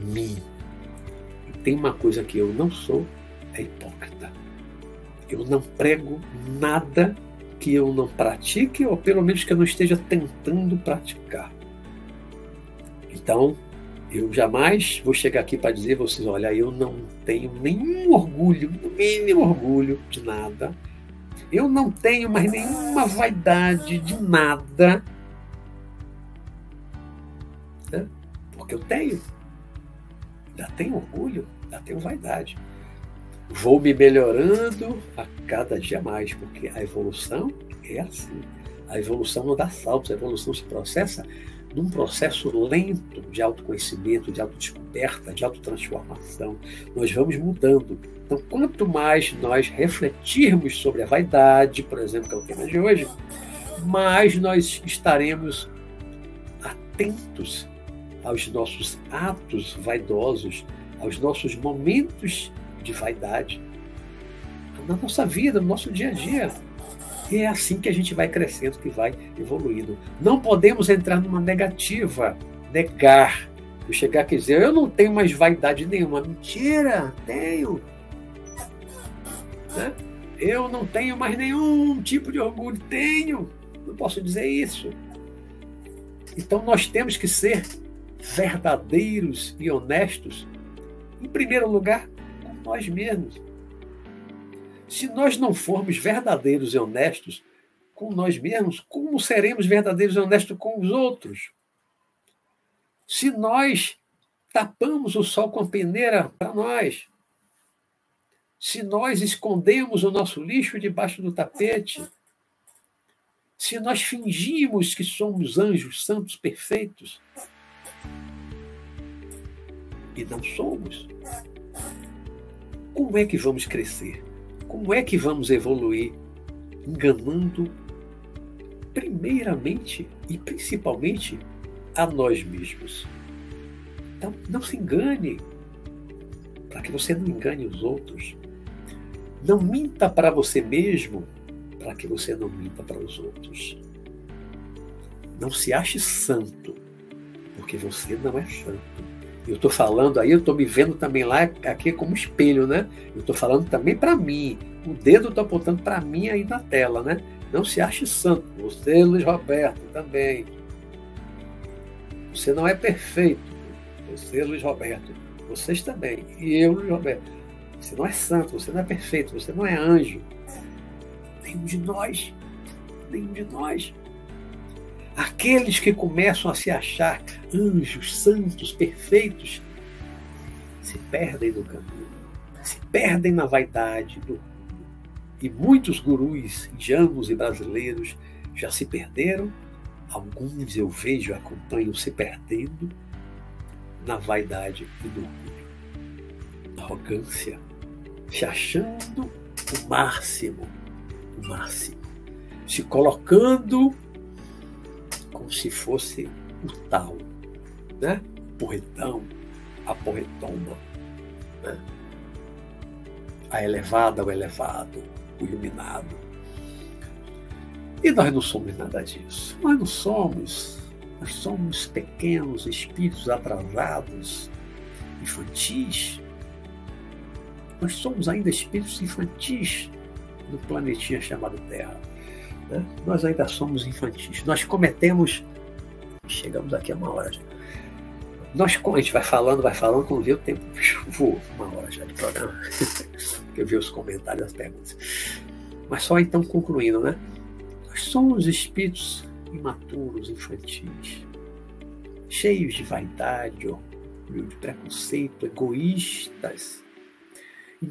mim. E tem uma coisa que eu não sou, é hipócrita. Eu não prego nada que eu não pratique, ou pelo menos que eu não esteja tentando praticar. Então, eu jamais vou chegar aqui para dizer a vocês: olha, eu não tenho nenhum orgulho, mínimo orgulho de nada. Eu não tenho mais nenhuma vaidade de nada. Né? Porque eu tenho. Ainda tenho orgulho, ainda tenho vaidade vou me melhorando a cada dia mais, porque a evolução é assim. A evolução não dá saltos, a evolução se processa num processo lento de autoconhecimento, de autodescoberta, de autotransformação. Nós vamos mudando. Então, quanto mais nós refletirmos sobre a vaidade, por exemplo, que é o tema de hoje, mais nós estaremos atentos aos nossos atos vaidosos, aos nossos momentos de vaidade na nossa vida, no nosso dia a dia. E é assim que a gente vai crescendo, que vai evoluindo. Não podemos entrar numa negativa, negar. Eu chegar aqui e dizer, eu não tenho mais vaidade nenhuma. Mentira, tenho. Né? Eu não tenho mais nenhum tipo de orgulho. Tenho. Não posso dizer isso. Então nós temos que ser verdadeiros e honestos, em primeiro lugar, nós mesmos. Se nós não formos verdadeiros e honestos com nós mesmos, como seremos verdadeiros e honestos com os outros? Se nós tapamos o sol com a peneira para nós, se nós escondemos o nosso lixo debaixo do tapete, se nós fingimos que somos anjos santos perfeitos e não somos, como é que vamos crescer? Como é que vamos evoluir? Enganando, primeiramente e principalmente, a nós mesmos. Então, não se engane, para que você não engane os outros. Não minta para você mesmo, para que você não minta para os outros. Não se ache santo, porque você não é santo. Eu estou falando aí, eu estou me vendo também lá, aqui como espelho, né? Eu estou falando também para mim. O dedo está apontando para mim aí na tela, né? Não se ache santo. Você, Luiz Roberto, também. Você não é perfeito. Você, Luiz Roberto. Vocês também. E eu, Luiz Roberto. Você não é santo, você não é perfeito, você não é anjo. Nenhum de nós. Nenhum de nós. Aqueles que começam a se achar anjos, santos, perfeitos, se perdem no caminho, se perdem na vaidade do e muitos gurus indianos e brasileiros já se perderam, alguns eu vejo, acompanho se perdendo na vaidade e no orgulho, na arrogância, se achando o máximo, o máximo, se colocando como se fosse o tal, né? Porretão, a porretona, né? a elevada, o elevado, o iluminado. E nós não somos nada disso. Nós não somos. Nós somos pequenos espíritos atrasados, infantis. Nós somos ainda espíritos infantis no planetinha chamado Terra. Né? Nós ainda somos infantis. Nós cometemos. Chegamos aqui a uma hora já. Nós, a gente vai falando, vai falando, quando vê o tempo voa, uma hora já de programa. [laughs] eu vi os comentários, as perguntas. Mas só então concluindo, né? Nós somos espíritos imaturos, infantis, cheios de vaidade, orgulho, de preconceito, egoístas.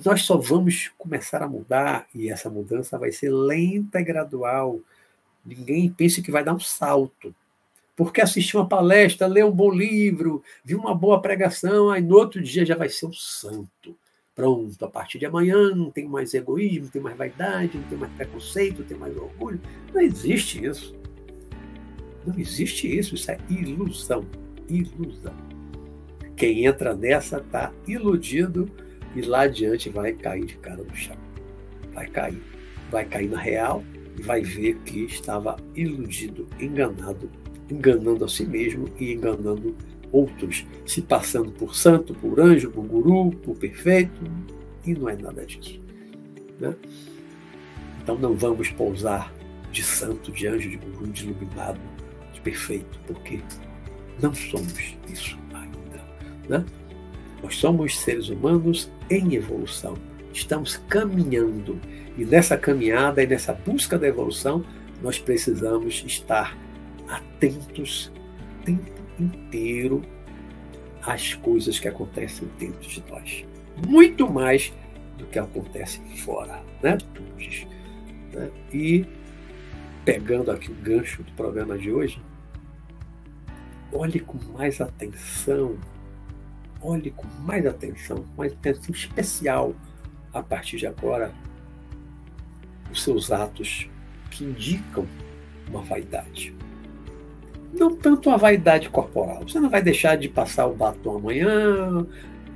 Nós só vamos começar a mudar, e essa mudança vai ser lenta e gradual. Ninguém pense que vai dar um salto. Porque assistir uma palestra, ler um bom livro, viu uma boa pregação, aí no outro dia já vai ser um santo. Pronto, a partir de amanhã não tem mais egoísmo, não tem mais vaidade, não tem mais preconceito, não tem mais orgulho. Não existe isso. Não existe isso, isso é ilusão. Ilusão. Quem entra nessa está iludido e lá adiante vai cair de cara no chão. Vai cair. Vai cair na real e vai ver que estava iludido, enganado, enganando a si mesmo e enganando outros, se passando por santo, por anjo, por guru, por perfeito, e não é nada disso. Né? Então não vamos pousar de santo, de anjo, de guru, de iluminado, de perfeito, porque não somos isso ainda. Né? Nós somos seres humanos em evolução. Estamos caminhando. E nessa caminhada e nessa busca da evolução, nós precisamos estar atentos o tempo inteiro às coisas que acontecem dentro de nós. Muito mais do que acontece fora, né? né? E pegando aqui o gancho do programa de hoje, olhe com mais atenção, olhe com mais atenção, mais atenção especial a partir de agora os seus atos que indicam uma vaidade não tanto a vaidade corporal. Você não vai deixar de passar o batom amanhã,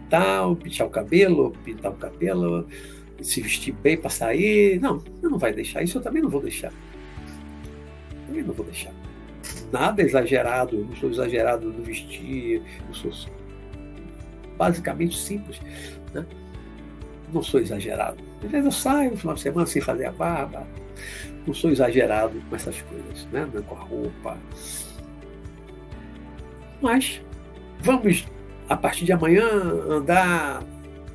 tal, pintar o cabelo, pintar o cabelo, se vestir bem para sair. Não, você não vai deixar. Isso eu também não vou deixar. Também não vou deixar. Nada exagerado, eu não sou exagerado no vestir, eu sou basicamente simples. Né? Não sou exagerado. Às vezes eu saio no final de semana sem fazer a barba. Não sou exagerado com essas coisas, né? com a roupa, mas vamos, a partir de amanhã, andar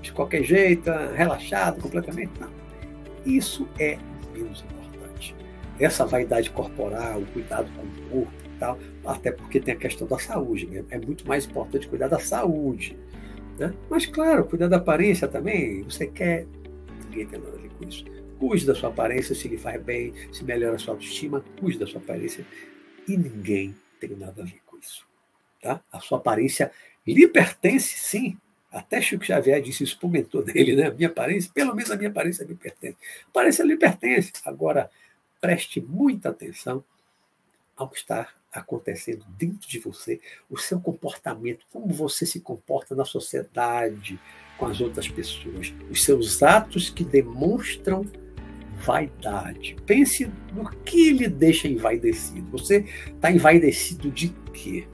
de qualquer jeito, relaxado completamente? Não. Isso é menos importante. Essa vaidade corporal, o cuidado com o corpo e tal, até porque tem a questão da saúde. Né? É muito mais importante cuidar da saúde. Né? Mas, claro, cuidar da aparência também. Você quer. Ninguém tem nada a ver com isso. Cuide da sua aparência, se lhe faz bem, se melhora a sua autoestima, cuide da sua aparência. E ninguém tem nada a ver com isso. Tá? A sua aparência lhe pertence, sim. Até Chico Xavier disse isso, comentou dele, né? Minha aparência, pelo menos a minha aparência lhe pertence. A aparência lhe pertence. Agora, preste muita atenção ao que está acontecendo dentro de você, o seu comportamento, como você se comporta na sociedade, com as outras pessoas, os seus atos que demonstram vaidade. Pense no que lhe deixa envaidecido. Você está envaidecido de quê?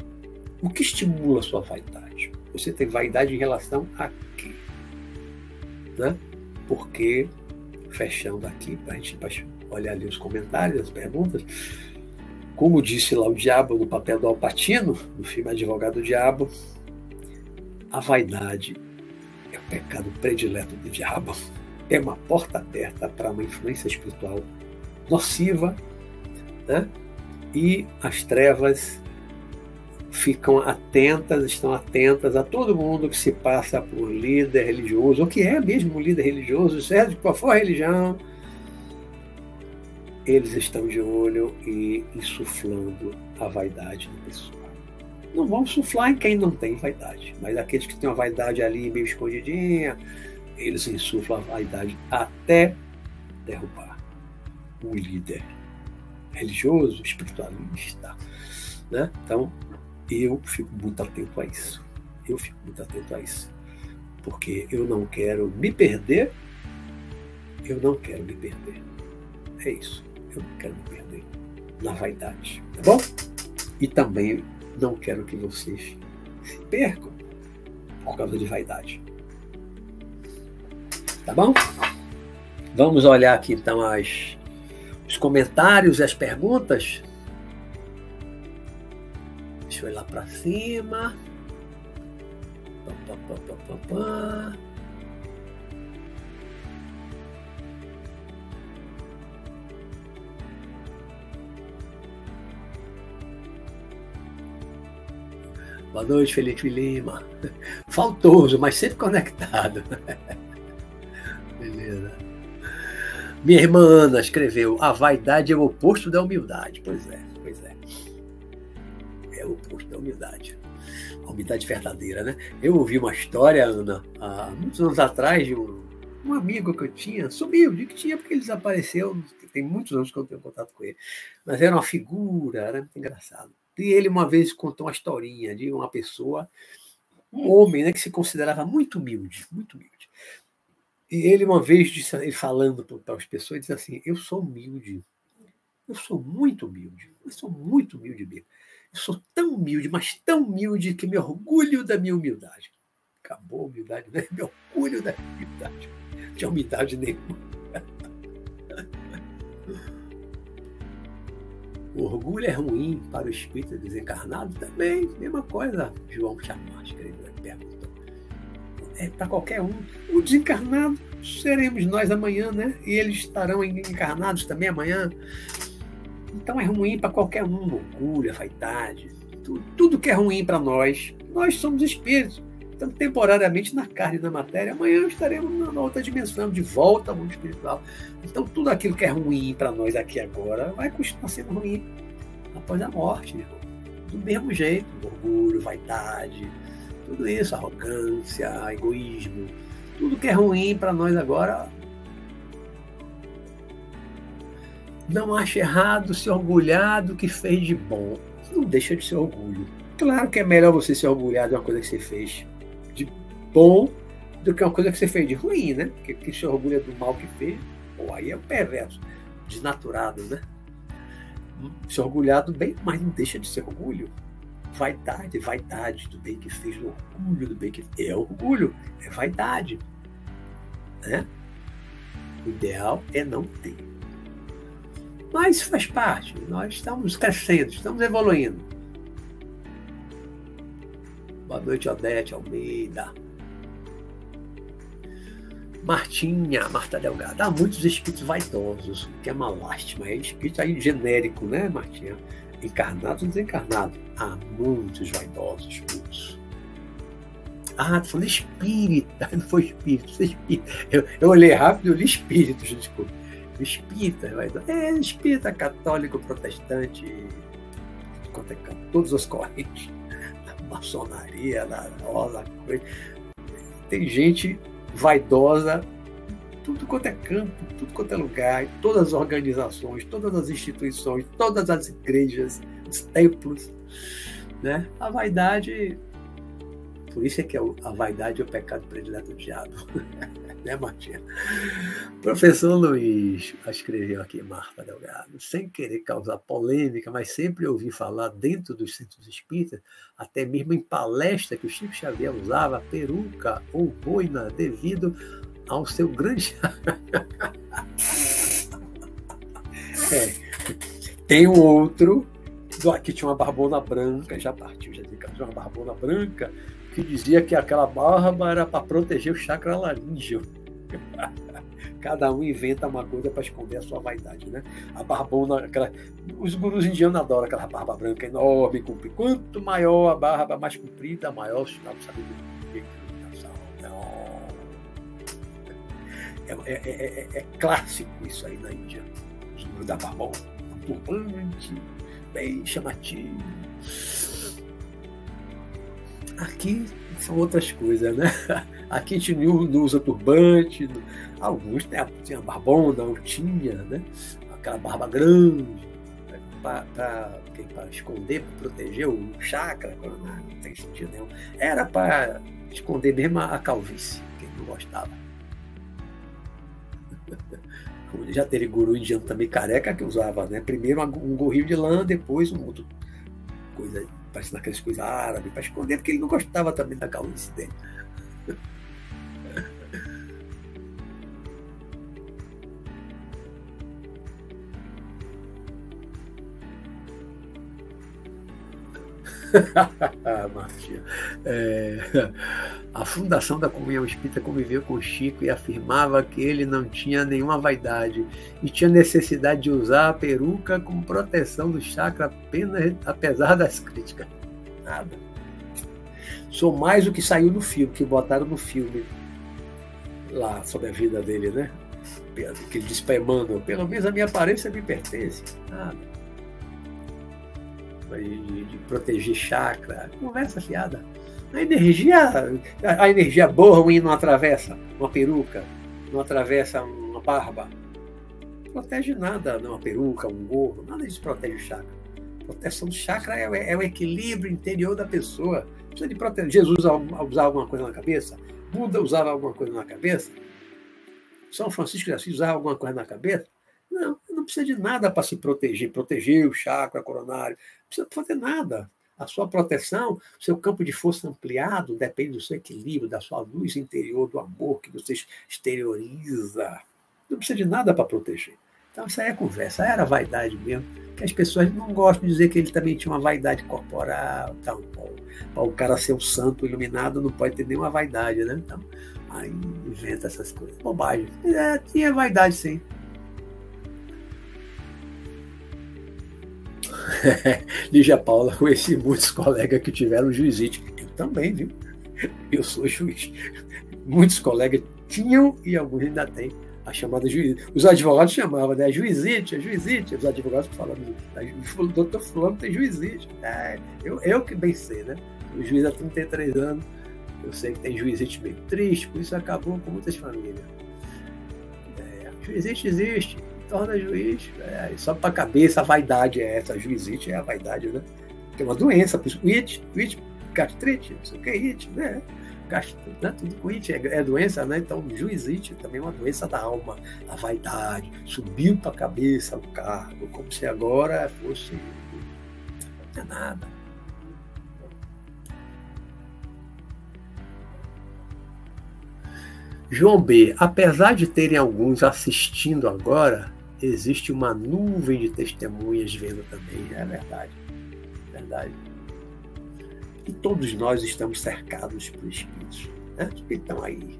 O que estimula a sua vaidade? Você tem vaidade em relação a quê? Né? Porque, fechando aqui, para a gente olhar ali os comentários, as perguntas, Como disse lá o diabo no papel do Alpatino, no filme Advogado do Diabo, a vaidade é o pecado predileto do diabo. É uma porta aberta para uma influência espiritual nociva, né? e as trevas ficam atentas, estão atentas a todo mundo que se passa por líder religioso, ou que é mesmo líder religioso, seja qual for a religião, eles estão de olho e insuflando a vaidade da pessoa. Não vão suflar em quem não tem vaidade, mas aqueles que têm uma vaidade ali meio escondidinha, eles insuflam a vaidade até derrubar o líder religioso, espiritualista. Né? Então, eu fico muito atento a isso. Eu fico muito atento a isso. Porque eu não quero me perder, eu não quero me perder. É isso eu não quero me perder na vaidade, tá bom? E também não quero que vocês se percam por causa de vaidade. Tá bom? Vamos olhar aqui então as, os comentários e as perguntas. Deixa eu ir lá para cima. Pá, pá, pá, Boa noite, Felipe Lima. Faltoso, mas sempre conectado. Beleza. Minha irmã Ana escreveu: A vaidade é o oposto da humildade. Pois é, pois é. É o oposto da humildade. A humildade verdadeira, né? Eu ouvi uma história, Ana, há muitos anos atrás, de um, um amigo que eu tinha, sumiu, de que tinha porque ele desapareceu. Tem muitos anos que eu tenho contato com ele. Mas era uma figura, era muito engraçado. E ele uma vez contou uma historinha de uma pessoa, um homem, né, que se considerava muito humilde, muito humilde. E ele uma vez disse, ele falando para as pessoas, disse assim: "Eu sou humilde. Eu sou muito humilde. Eu sou muito humilde mesmo. Eu sou tão humilde, mas tão humilde que me orgulho da minha humildade." Acabou a humildade, né? [laughs] Me orgulho da minha humildade. Não tinha humildade nenhuma. O orgulho é ruim para o espírito desencarnado? Também, mesma coisa. João escreveu e perguntou. É para qualquer um. O desencarnado seremos nós amanhã, né? E eles estarão encarnados também amanhã. Então é ruim para qualquer um. Orgulho, vaidade, tudo, tudo que é ruim para nós. Nós somos espíritos. Estamos temporariamente na carne e na matéria. Amanhã estaremos na outra dimensão, de volta ao mundo espiritual. Então, tudo aquilo que é ruim para nós aqui agora vai continuar sendo ruim após a morte. Do mesmo jeito, orgulho, vaidade, tudo isso, arrogância, egoísmo, tudo que é ruim para nós agora. Não acha errado se orgulhar do que fez de bom. Não deixa de ser orgulho. Claro que é melhor você se orgulhar de uma coisa que você fez bom do que uma coisa que você fez de ruim, né? Porque se orgulha do mal que fez, pô, aí é o perverso, desnaturado, né? Se orgulhar do bem, mas não deixa de ser orgulho. Vaidade, vaidade do bem que fez, orgulho do bem que fez. É orgulho, é vaidade. Né? O ideal é não ter. Mas faz parte, nós estamos crescendo, estamos evoluindo. Boa noite, Odete Almeida. Martinha, Marta Delgado. Há muitos espíritos vaidosos, que é uma lástima. É espírito aí genérico, né, Martinha? Encarnado ou desencarnado. Há muitos vaidosos, muitos. Ah, tu falou espírita, [laughs] não foi espírito, espírita. Eu, eu olhei rápido e li espíritos, desculpa. Espírita, vaidoso. É, espírita católico, protestante, é todas as correntes. [laughs] Maçonaria, da rosa, coisa. Tem gente vaidosa, tudo quanto é campo, tudo quanto é lugar, todas as organizações, todas as instituições, todas as igrejas, os templos. Né? A vaidade, por isso é que é a vaidade é o pecado predileto do diabo. [laughs] né, Martinha? Professor Luiz escreveu aqui, Marta Delgado, sem querer causar polêmica, mas sempre ouvi falar dentro dos centros espíritas, até mesmo em palestra que o Chico Xavier usava peruca ou boina devido ao seu grande. [laughs] é, tem um outro aqui tinha uma barbona branca, já partiu, já tinha uma barbona branca, que dizia que aquela barba era para proteger o chakra laríngeo. [laughs] Cada um inventa uma coisa para esconder a sua vaidade, né? A barbona, aquela, os gurus indianos adoram aquela barba branca enorme, comprida. Quanto maior a barba mais comprida, maior o sinal de sabedoria. É, é, é, é, clássico isso aí na Índia. Os gurus da barbona, um turbante, bem chamativo. Aqui são outras coisas, né? [laughs] Aqui a gente não usa turbante, alguns né, tinha barbona, não tinha, né? Aquela barba grande, né? para esconder, para proteger o chakra, não tem sentido nenhum. Era para esconder mesmo a calvície, quem não gostava. [laughs] Já teve guru indiano também careca que usava, né? Primeiro um gorrinho de lã, depois um outro coisa, parecendo aquelas coisas árabes, para esconder, porque ele não gostava também da calvície dele. [laughs] É, a Fundação da Comunhão Espírita conviveu com Chico e afirmava que ele não tinha nenhuma vaidade e tinha necessidade de usar a peruca como proteção do chakra apenas apesar das críticas. Nada. Sou mais o que saiu no filme, que botaram no filme lá sobre a vida dele, né? Que ele disse para Emmanuel, pelo menos a minha aparência me pertence. Nada de, de proteger chakra, conversa fiada. A energia, a energia boa ruim não atravessa uma peruca, não atravessa uma barba. Protege nada, uma peruca, um gorro, nada disso protege o chakra. proteção do chakra é, é, o equilíbrio interior da pessoa. Precisa de proteger. Jesus usava alguma coisa na cabeça? Buda usava alguma coisa na cabeça? São Francisco de Assis usava alguma coisa na cabeça? Não, não precisa de nada para se proteger, proteger o chakra coronário, precisa fazer nada. A sua proteção, seu campo de força ampliado depende do seu equilíbrio, da sua luz interior, do amor que você exterioriza. Não precisa de nada para proteger. Então, isso aí é conversa, era vaidade mesmo. Que as pessoas não gostam de dizer que ele também tinha uma vaidade corporal. Então, para o cara ser um santo iluminado, não pode ter nenhuma vaidade, né? Então, aí inventa essas coisas. Bobagem. É, tinha vaidade, sim. [laughs] Lígia Paula, conheci muitos colegas que tiveram juizite. Eu também, viu? Eu sou juiz. Muitos colegas tinham e alguns ainda têm a chamada juiz. Os advogados chamavam, né? Juizite, é juizite. Os advogados falando, o doutor fulano tem juizite. É, eu, eu que bem sei, né? O juiz há 33 anos, eu sei que tem juizite meio triste, por isso acabou com muitas famílias. É, juizite existe, torna juiz. É, só para a cabeça, a vaidade é essa. Juizite é a vaidade, né? Tem uma doença, por isso, it, it, gastrite, não sei o que it, né? Gastrite, né? Tudo com it é, é, doença, né? Então, juizite também é uma doença da alma, a vaidade. Subiu para a cabeça o cargo, como se agora fosse. Não é nada. João B., apesar de terem alguns assistindo agora, existe uma nuvem de testemunhas vendo também. É verdade. É verdade. E todos nós estamos cercados por espíritos. Né? Os espíritos estão aí.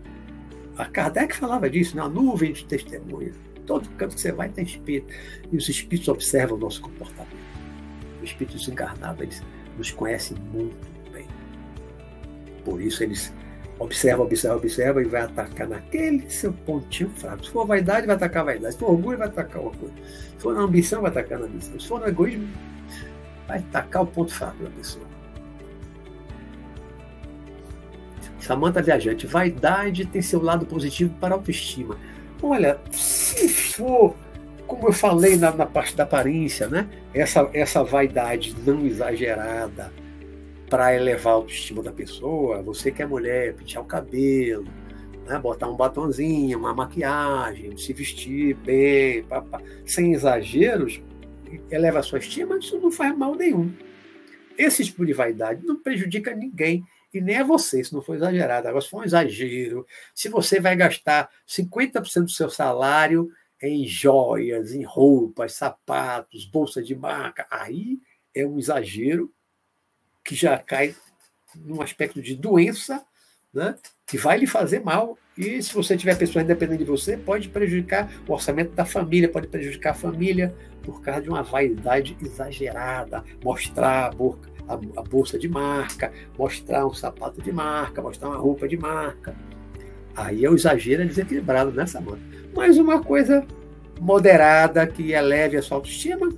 A Kardec falava disso, na né? nuvem de testemunhas. Todo canto que você vai tem espírito. E os espíritos observam o nosso comportamento. Os espíritos encarnados, eles nos conhecem muito bem. Por isso eles observa, observa, observa e vai atacar naquele seu pontinho fraco. Se for vaidade, vai atacar vaidade. Se for orgulho, vai atacar orgulho. Se for na ambição, vai atacar na ambição. Se for no egoísmo, vai atacar o ponto fraco da pessoa. Samanta Viajante, vaidade tem seu lado positivo para a autoestima. Olha, se for, como eu falei na, na parte da aparência, né? essa, essa vaidade não exagerada, para elevar a autoestima da pessoa, você que é mulher, pentear o cabelo, né, botar um batonzinho, uma maquiagem, se vestir bem, papá, sem exageros, eleva a sua estima, isso não faz mal nenhum. Esse tipo de vaidade não prejudica ninguém e nem a você, se não for exagerado. Agora, se for um exagero, se você vai gastar 50% do seu salário em joias, em roupas, sapatos, bolsa de marca, aí é um exagero que já cai num aspecto de doença, né? que vai lhe fazer mal. E se você tiver pessoas dependendo de você, pode prejudicar o orçamento da família, pode prejudicar a família por causa de uma vaidade exagerada, mostrar a, boca, a, bolsa de marca, mostrar um sapato de marca, mostrar uma roupa de marca. Aí é o exagero é desequilibrado nessa mão. Mas uma coisa moderada que eleve a sua autoestima,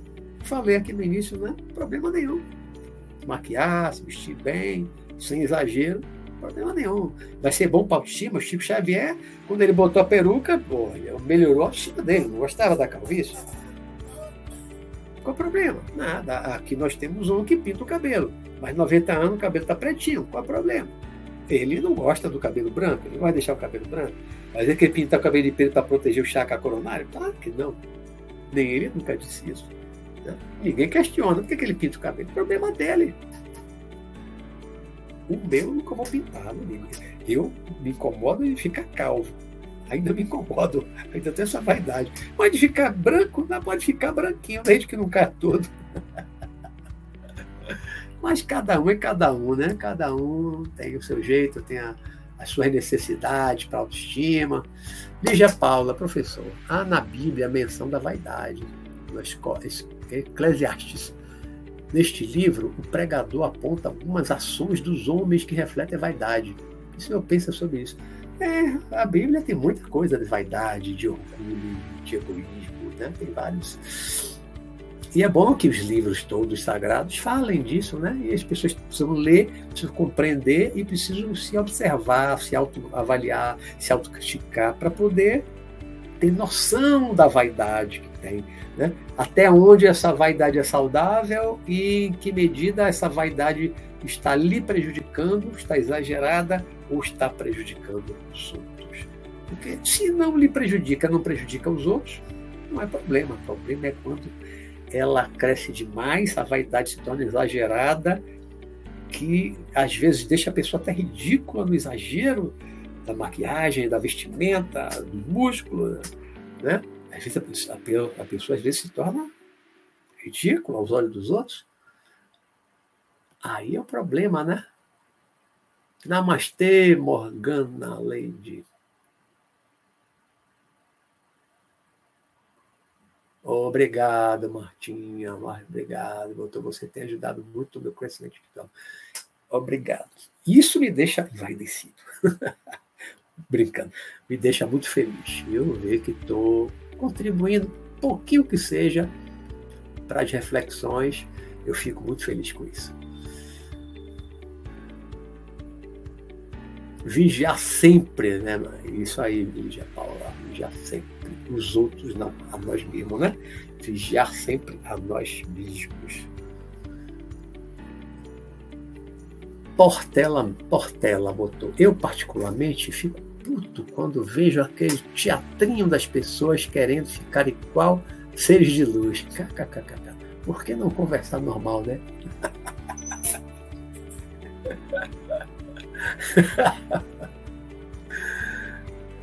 falei aqui no início, né? Problema nenhum maquiar, se vestir bem, sem exagero, problema nenhum. Vai ser bom para a autoestima. O Chico Xavier, quando ele botou a peruca, pô, melhorou a autoestima dele, não gostava da calvície. Qual o problema? Nada. Aqui nós temos um que pinta o cabelo, mas 90 anos o cabelo está pretinho. Qual o problema? Ele não gosta do cabelo branco, ele vai deixar o cabelo branco. Mas ele quer pintar o cabelo de preto para proteger o chakra coronário? Claro que não. Nem ele nunca disse isso. Ninguém questiona por que ele pinta o cabelo. O problema dele. O meu eu nunca vou pintar, não Eu me incomodo de ficar calvo. Ainda me incomodo, ainda tenho essa vaidade. Mas de ficar branco, não pode ficar branquinho, desde que não cai todo. [laughs] Mas cada um é cada um, né? Cada um tem o seu jeito, tem a, as suas necessidades para autoestima. Lígia Paula, professor, há na Bíblia a menção da vaidade. Nas Eclesiastes. Neste livro, o pregador aponta algumas ações dos homens que refletem a vaidade. O senhor pensa sobre isso? É, a Bíblia tem muita coisa de vaidade, de orgulho, de egoísmo, né? tem vários. E é bom que os livros todos sagrados falem disso, né? E as pessoas precisam ler, precisam compreender e precisam se observar, se autoavaliar, se autocriticar para poder ter noção da vaidade que tem. Né? Até onde essa vaidade é saudável e em que medida essa vaidade está lhe prejudicando, está exagerada ou está prejudicando os outros. Porque se não lhe prejudica, não prejudica os outros, não é problema. O problema é quando ela cresce demais, a vaidade se torna exagerada, que às vezes deixa a pessoa até ridícula no exagero da maquiagem, da vestimenta, do músculo, né? Às vezes a a pessoa às vezes se torna ridícula aos olhos dos outros. Aí é o problema, né? Namastê, Morgana Lady. Obrigado, Martinha. Obrigado, doutor. Você tem ajudado muito o meu crescimento espiritual. Obrigado. Isso me deixa envaidecido. [laughs] Brincando. Me deixa muito feliz. Eu ver que estou contribuindo, pouquinho que seja, para as reflexões. Eu fico muito feliz com isso. Vigiar sempre, né? Isso aí, Vigia Paula, vigiar sempre. Os outros não, a nós mesmos, né? Vigiar sempre a nós mesmos. Portela, Portela botou. Eu, particularmente, fico puto quando vejo aquele teatrinho das pessoas querendo ficar igual seres de luz. KKKK. Por que não conversar normal, né? [laughs]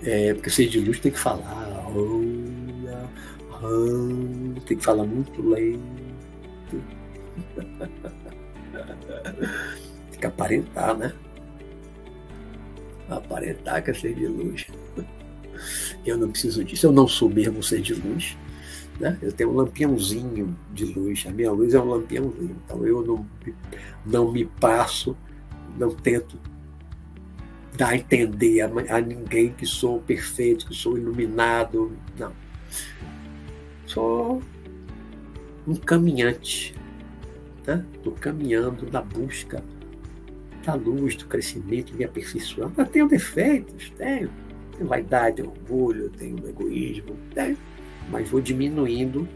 É, porque ser de luz tem que falar. Olha, tem que falar muito lento. [laughs] Tem que aparentar, né? Aparentar que é ser de luz. Eu não preciso disso, eu não sou mesmo ser de luz. Né? Eu tenho um lampiãozinho de luz, a minha luz é um lampiãozinho, então eu não, não me passo, não tento dar a entender a, a ninguém que sou perfeito, que sou iluminado, não. Sou um caminhante, estou né? caminhando na busca da luz, do crescimento, me aperfeiçoando. Eu tenho defeitos, tenho. Tenho vaidade, orgulho, tenho egoísmo, tenho. Mas vou diminuindo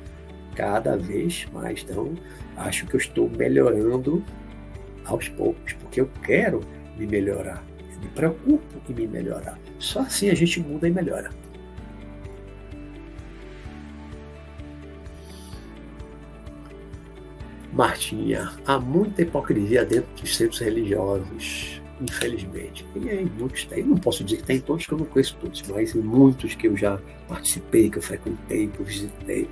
cada vez mais. Então, acho que eu estou melhorando aos poucos, porque eu quero me melhorar. Eu me preocupo em me melhorar. Só assim a gente muda e melhora. Martinha, há muita hipocrisia dentro dos centros religiosos, infelizmente. E aí muitos tem, não posso dizer que tem todos, que eu não conheço todos, mas em muitos que eu já participei, que eu frequentei, que eu visitei.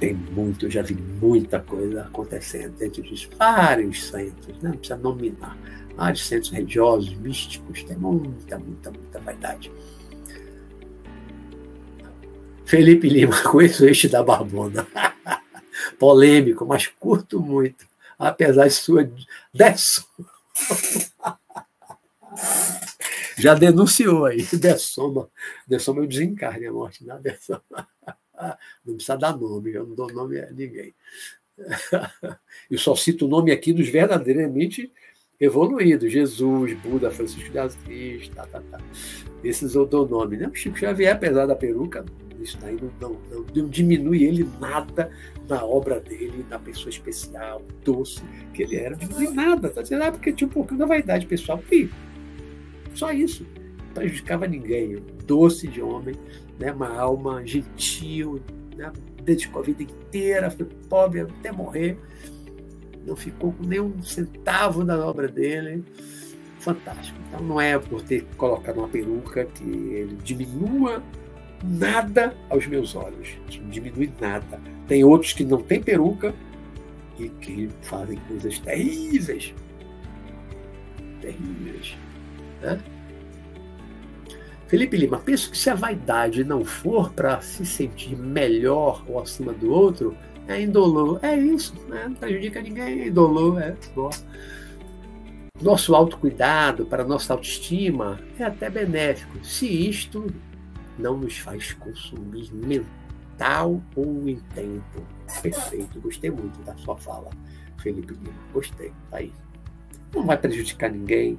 tem muito, eu já vi muita coisa acontecendo dentro de vários centros, né? não precisa nominar, vários centros religiosos, místicos, tem muita, muita, muita vaidade. Felipe Lima, [laughs] conheço este da Barbona. [laughs] Polêmico, mas curto muito, apesar de sua dessoma. [laughs] Já denunciou aí, dessoma. Dessoma eu desencarne a morte, não dessoma. Não precisa dar nome, eu não dou nome a ninguém. [laughs] Eu só cito o nome aqui dos verdadeiramente evoluídos: Jesus, Buda, Francisco de Assis, tá, tá, tá. Esses eu dou nome. Né? O Chico Xavier, apesar da peruca, isso daí não, não, não, não diminui ele nada na obra dele, na pessoa especial, doce que ele era. Não diminui nada, tá dizendo? Ah, porque tinha um pouquinho da vaidade pessoal. E só isso. Não prejudicava ninguém. Doce de homem, né? uma alma gentil, né? dedicou a vida inteira, foi pobre até morrer, não ficou com nenhum centavo da obra dele. Fantástico. Então não é por ter colocado uma peruca que ele diminua nada aos meus olhos. Não diminui nada. Tem outros que não têm peruca e que fazem coisas terríveis. Terríveis. Né? Felipe Lima, penso que se a vaidade não for para se sentir melhor ou acima do outro, é indolor. É isso, né? não prejudica ninguém, é indolor, é bom. Nosso autocuidado para nossa autoestima é até benéfico, se isto não nos faz consumir mental ou em tempo. Perfeito, gostei muito da sua fala, Felipe Lima. Gostei, tá aí. Não vai prejudicar ninguém,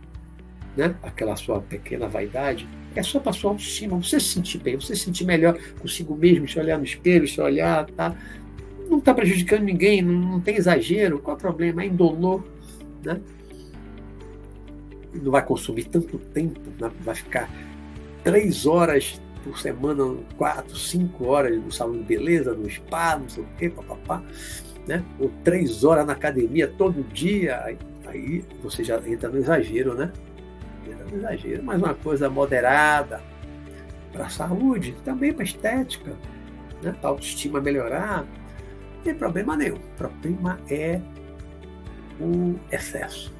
né? Aquela sua pequena vaidade é só para sua autoestima, você se sentir bem, você se sentir melhor consigo mesmo, se olhar no espelho, se olhar, tá? Não está prejudicando ninguém, não, não, tem exagero, qual é o problema? É indolor, né? Não vai consumir tanto tempo, né? vai ficar três horas por semana, quatro, cinco horas no salão de beleza, no spa, não sei o quê, papapá, né? Ou três horas na academia todo dia, aí, você já entra no exagero, né? Entra no exagero, mas uma coisa moderada para a saúde, também para a estética, né? para a autoestima melhorar, não tem problema nenhum. O problema é o excesso,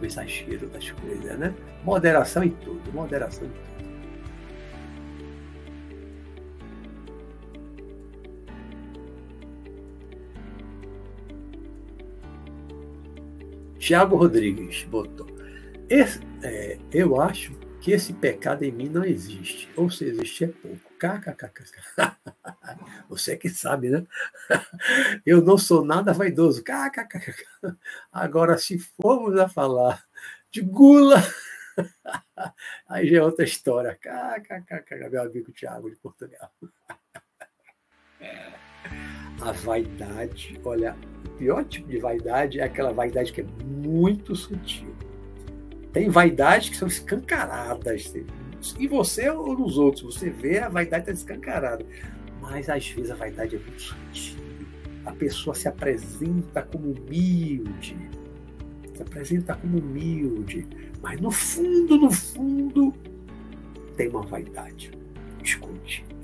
o exagero das coisas, né? Moderação em tudo, moderação em tudo. Tiago Rodrigues botou. Esse, é, eu acho que esse pecado em mim não existe. Ou se existe é pouco. KKKK. [laughs] Você que sabe, né? [laughs] Eu não sou nada vaidoso. KKKK. [laughs] Agora, se formos a falar de gula, aí já é outra história. KKKK. Meu amigo Tiago de Portugal. A vaidade, olha, pior tipo de vaidade é aquela vaidade que é muito sutil. Tem vaidades que são escancaradas. E você ou nos outros, você vê a vaidade está escancarada. Mas às vezes a vaidade é muito sutil. A pessoa se apresenta como humilde. Se apresenta como humilde. Mas no fundo, no fundo, tem uma vaidade escondida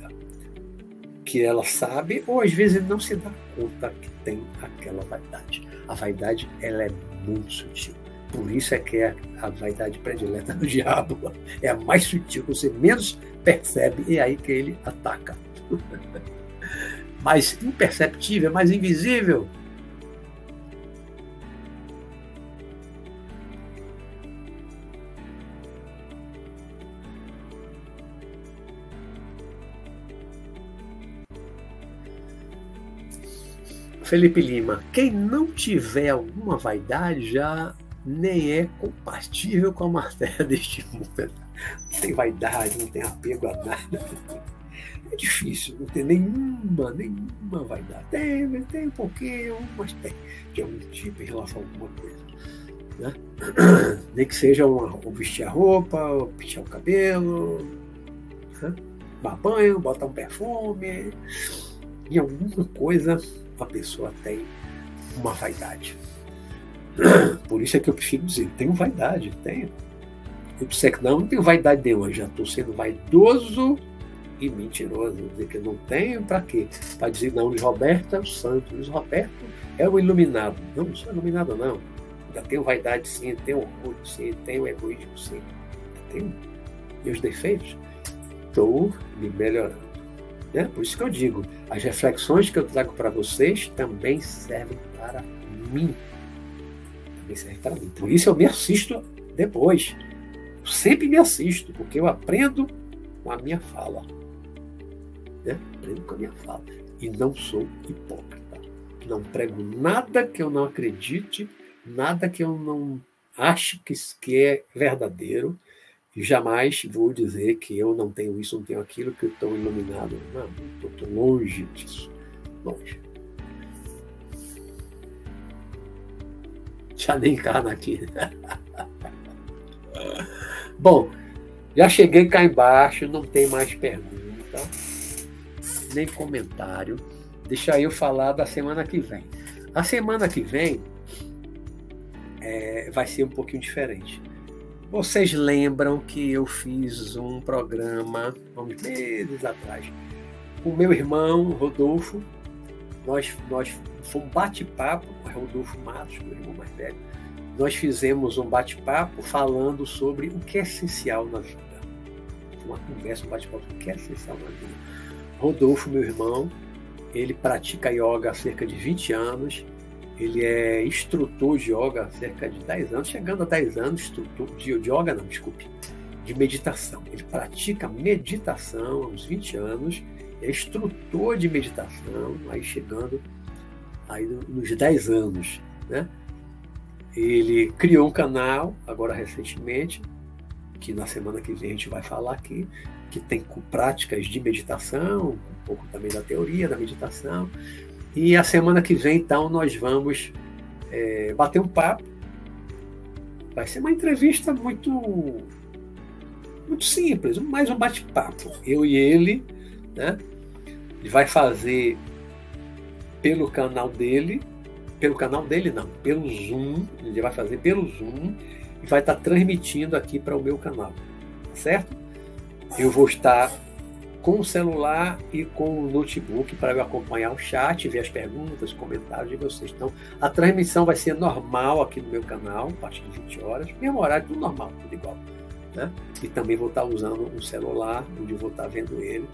que ela sabe, ou às vezes não se dá conta que tem aquela vaidade. A vaidade ela é muito sutil. Por isso é que é a vaidade predileta do [laughs] diabo. É a mais sutil, você menos percebe, e é aí que ele ataca. [laughs] mais imperceptível, mais invisível, Felipe Lima, quem não tiver alguma vaidade já nem é compatível com a matéria deste mundo. Não tem vaidade, não tem apego a nada. É difícil, não tem nenhuma, nenhuma vaidade. Tem, tem um pouquinho, mas tem de algum tipo em relação a alguma coisa. Né? Nem que seja uma, vestir a roupa, ou pintar o cabelo, né? banho, botar um perfume, em alguma coisa a pessoa tem uma vaidade. [clears throat] Por isso é que eu prefiro dizer, tenho vaidade, tenho. Eu disser que não, não tenho vaidade nenhuma, já estou sendo vaidoso e mentiroso. Dizer que não tenho para quê? Para dizer, não, Luiz Roberto é o santo, Luiz Roberto é o iluminado. Não, não sou iluminado, não. Ainda tenho vaidade, sim, tenho orgulho, sim, tenho egoísmo, sim. Tenho meus defeitos. Estou me melhorando. Né? Por isso que eu digo, as reflexões que eu trago para vocês também servem para mim. Por isso eu me assisto depois. Eu sempre me assisto, porque eu aprendo com a minha fala. Né? Aprendo com a minha fala. E não sou hipócrita. Não prego nada que eu não acredite, nada que eu não ache que, que é verdadeiro. E jamais vou dizer que eu não tenho isso, não tenho aquilo, que eu estou iluminado. Não, estou longe disso. Longe. Já nem encarna aqui. Bom, já cheguei cá embaixo, não tem mais pergunta, nem comentário. Deixa eu falar da semana que vem. A semana que vem é, vai ser um pouquinho diferente. Vocês lembram que eu fiz um programa, uns meses atrás, com meu irmão Rodolfo. Nós, nós foi um bate-papo com Rodolfo Matos, meu irmão mais velho nós fizemos um bate-papo falando sobre o que é essencial na vida. Uma conversa, um bate-papo sobre o que é essencial na vida. Rodolfo, meu irmão, ele pratica yoga há cerca de 20 anos. Ele é instrutor de yoga há cerca de 10 anos, chegando a 10 anos, instrutor de yoga, não, desculpe, de meditação. Ele pratica meditação há uns 20 anos, é instrutor de meditação, aí chegando aí nos 10 anos, né? Ele criou um canal, agora recentemente, que na semana que vem a gente vai falar aqui, que tem práticas de meditação, um pouco também da teoria da meditação. E a semana que vem, então, nós vamos é, bater um papo. Vai ser uma entrevista muito, muito simples, mais um bate-papo. Eu e ele, né? Ele vai fazer pelo canal dele pelo canal dele, não, pelo Zoom. Ele vai fazer pelo Zoom e vai estar transmitindo aqui para o meu canal, tá certo? Eu vou estar com o celular e com o notebook para eu acompanhar o chat, ver as perguntas, comentários de vocês. Então, a transmissão vai ser normal aqui no meu canal, a partir de 20 horas, mesmo horário, tudo normal, tudo igual. Né? E também vou estar usando um celular, onde vou estar vendo ele,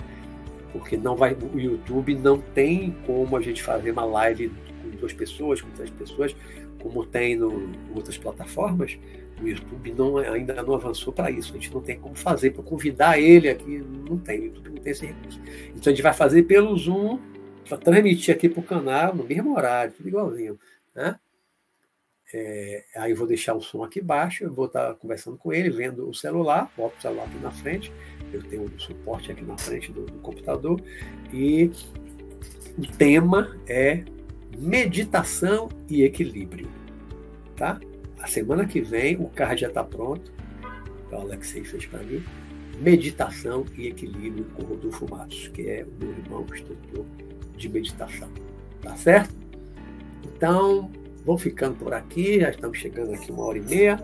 porque não vai, o YouTube não tem como a gente fazer uma live duas pessoas, com três pessoas, como tem no, em outras plataformas, o YouTube não, ainda não avançou para isso. A gente não tem como fazer para convidar ele aqui, não tem, o YouTube não tem esse recurso. Então a gente vai fazer pelo Zoom, para transmitir aqui para o canal no mesmo horário, tudo igualzinho. Né? É, aí eu vou deixar o som aqui embaixo, eu vou estar conversando com ele, vendo o celular, boto o celular aqui na frente, eu tenho o suporte aqui na frente do, do computador, e o tema é meditação e equilíbrio. Tá? A semana que vem o card já está pronto. O Alexei fez para mim. Meditação e equilíbrio com Rodolfo Matos, que é o meu irmão instrutor de meditação. Tá certo? Então, vou ficando por aqui. Já estamos chegando aqui uma hora e meia.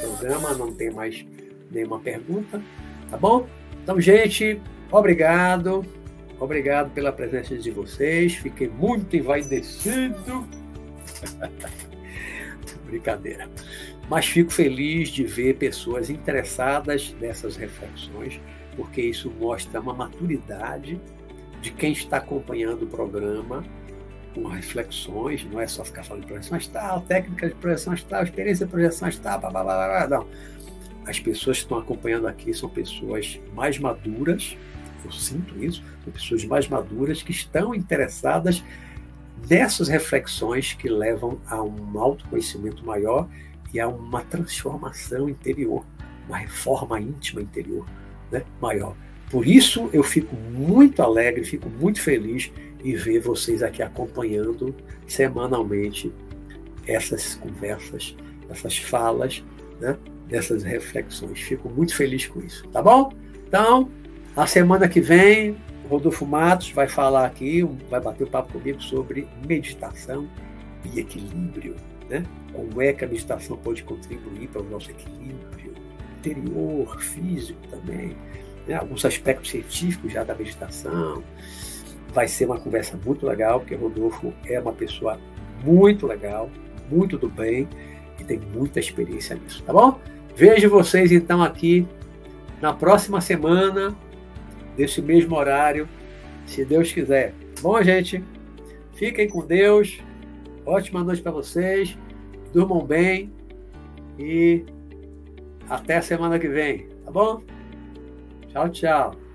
Programa não tem mais nenhuma pergunta. Tá bom? Então, gente, obrigado. Obrigado pela presença de vocês. Fiquei muito envaidecido. [laughs] Brincadeira. Mas fico feliz de ver pessoas interessadas nessas reflexões, porque isso mostra uma maturidade de quem está acompanhando o programa com reflexões, não é só ficar falando de projeção astral, técnica de projeção astral, experiência de projeção astral, blá, blá, blá, blá, não. As pessoas que estão acompanhando aqui são pessoas mais maduras, eu sinto isso, são pessoas mais maduras que estão interessadas nessas reflexões que levam a um autoconhecimento maior e a uma transformação interior, uma reforma íntima interior né, maior. Por isso eu fico muito alegre, fico muito feliz em ver vocês aqui acompanhando semanalmente essas conversas, essas falas, né, dessas reflexões. Fico muito feliz com isso, tá bom? Então, a semana que vem, Rodolfo Matos vai falar aqui, vai bater o um papo comigo sobre meditação e equilíbrio. Né? Como é que a meditação pode contribuir para o nosso equilíbrio interior, físico também. né, alguns aspectos científicos já da meditação. Vai ser uma conversa muito legal, porque Rodolfo é uma pessoa muito legal, muito do bem e tem muita experiência nisso, tá bom? Vejo vocês então aqui na próxima semana, desse mesmo horário, se Deus quiser. Bom, gente, fiquem com Deus. Ótima noite para vocês. Durmam bem e até a semana que vem, tá bom? Tchau, tchau.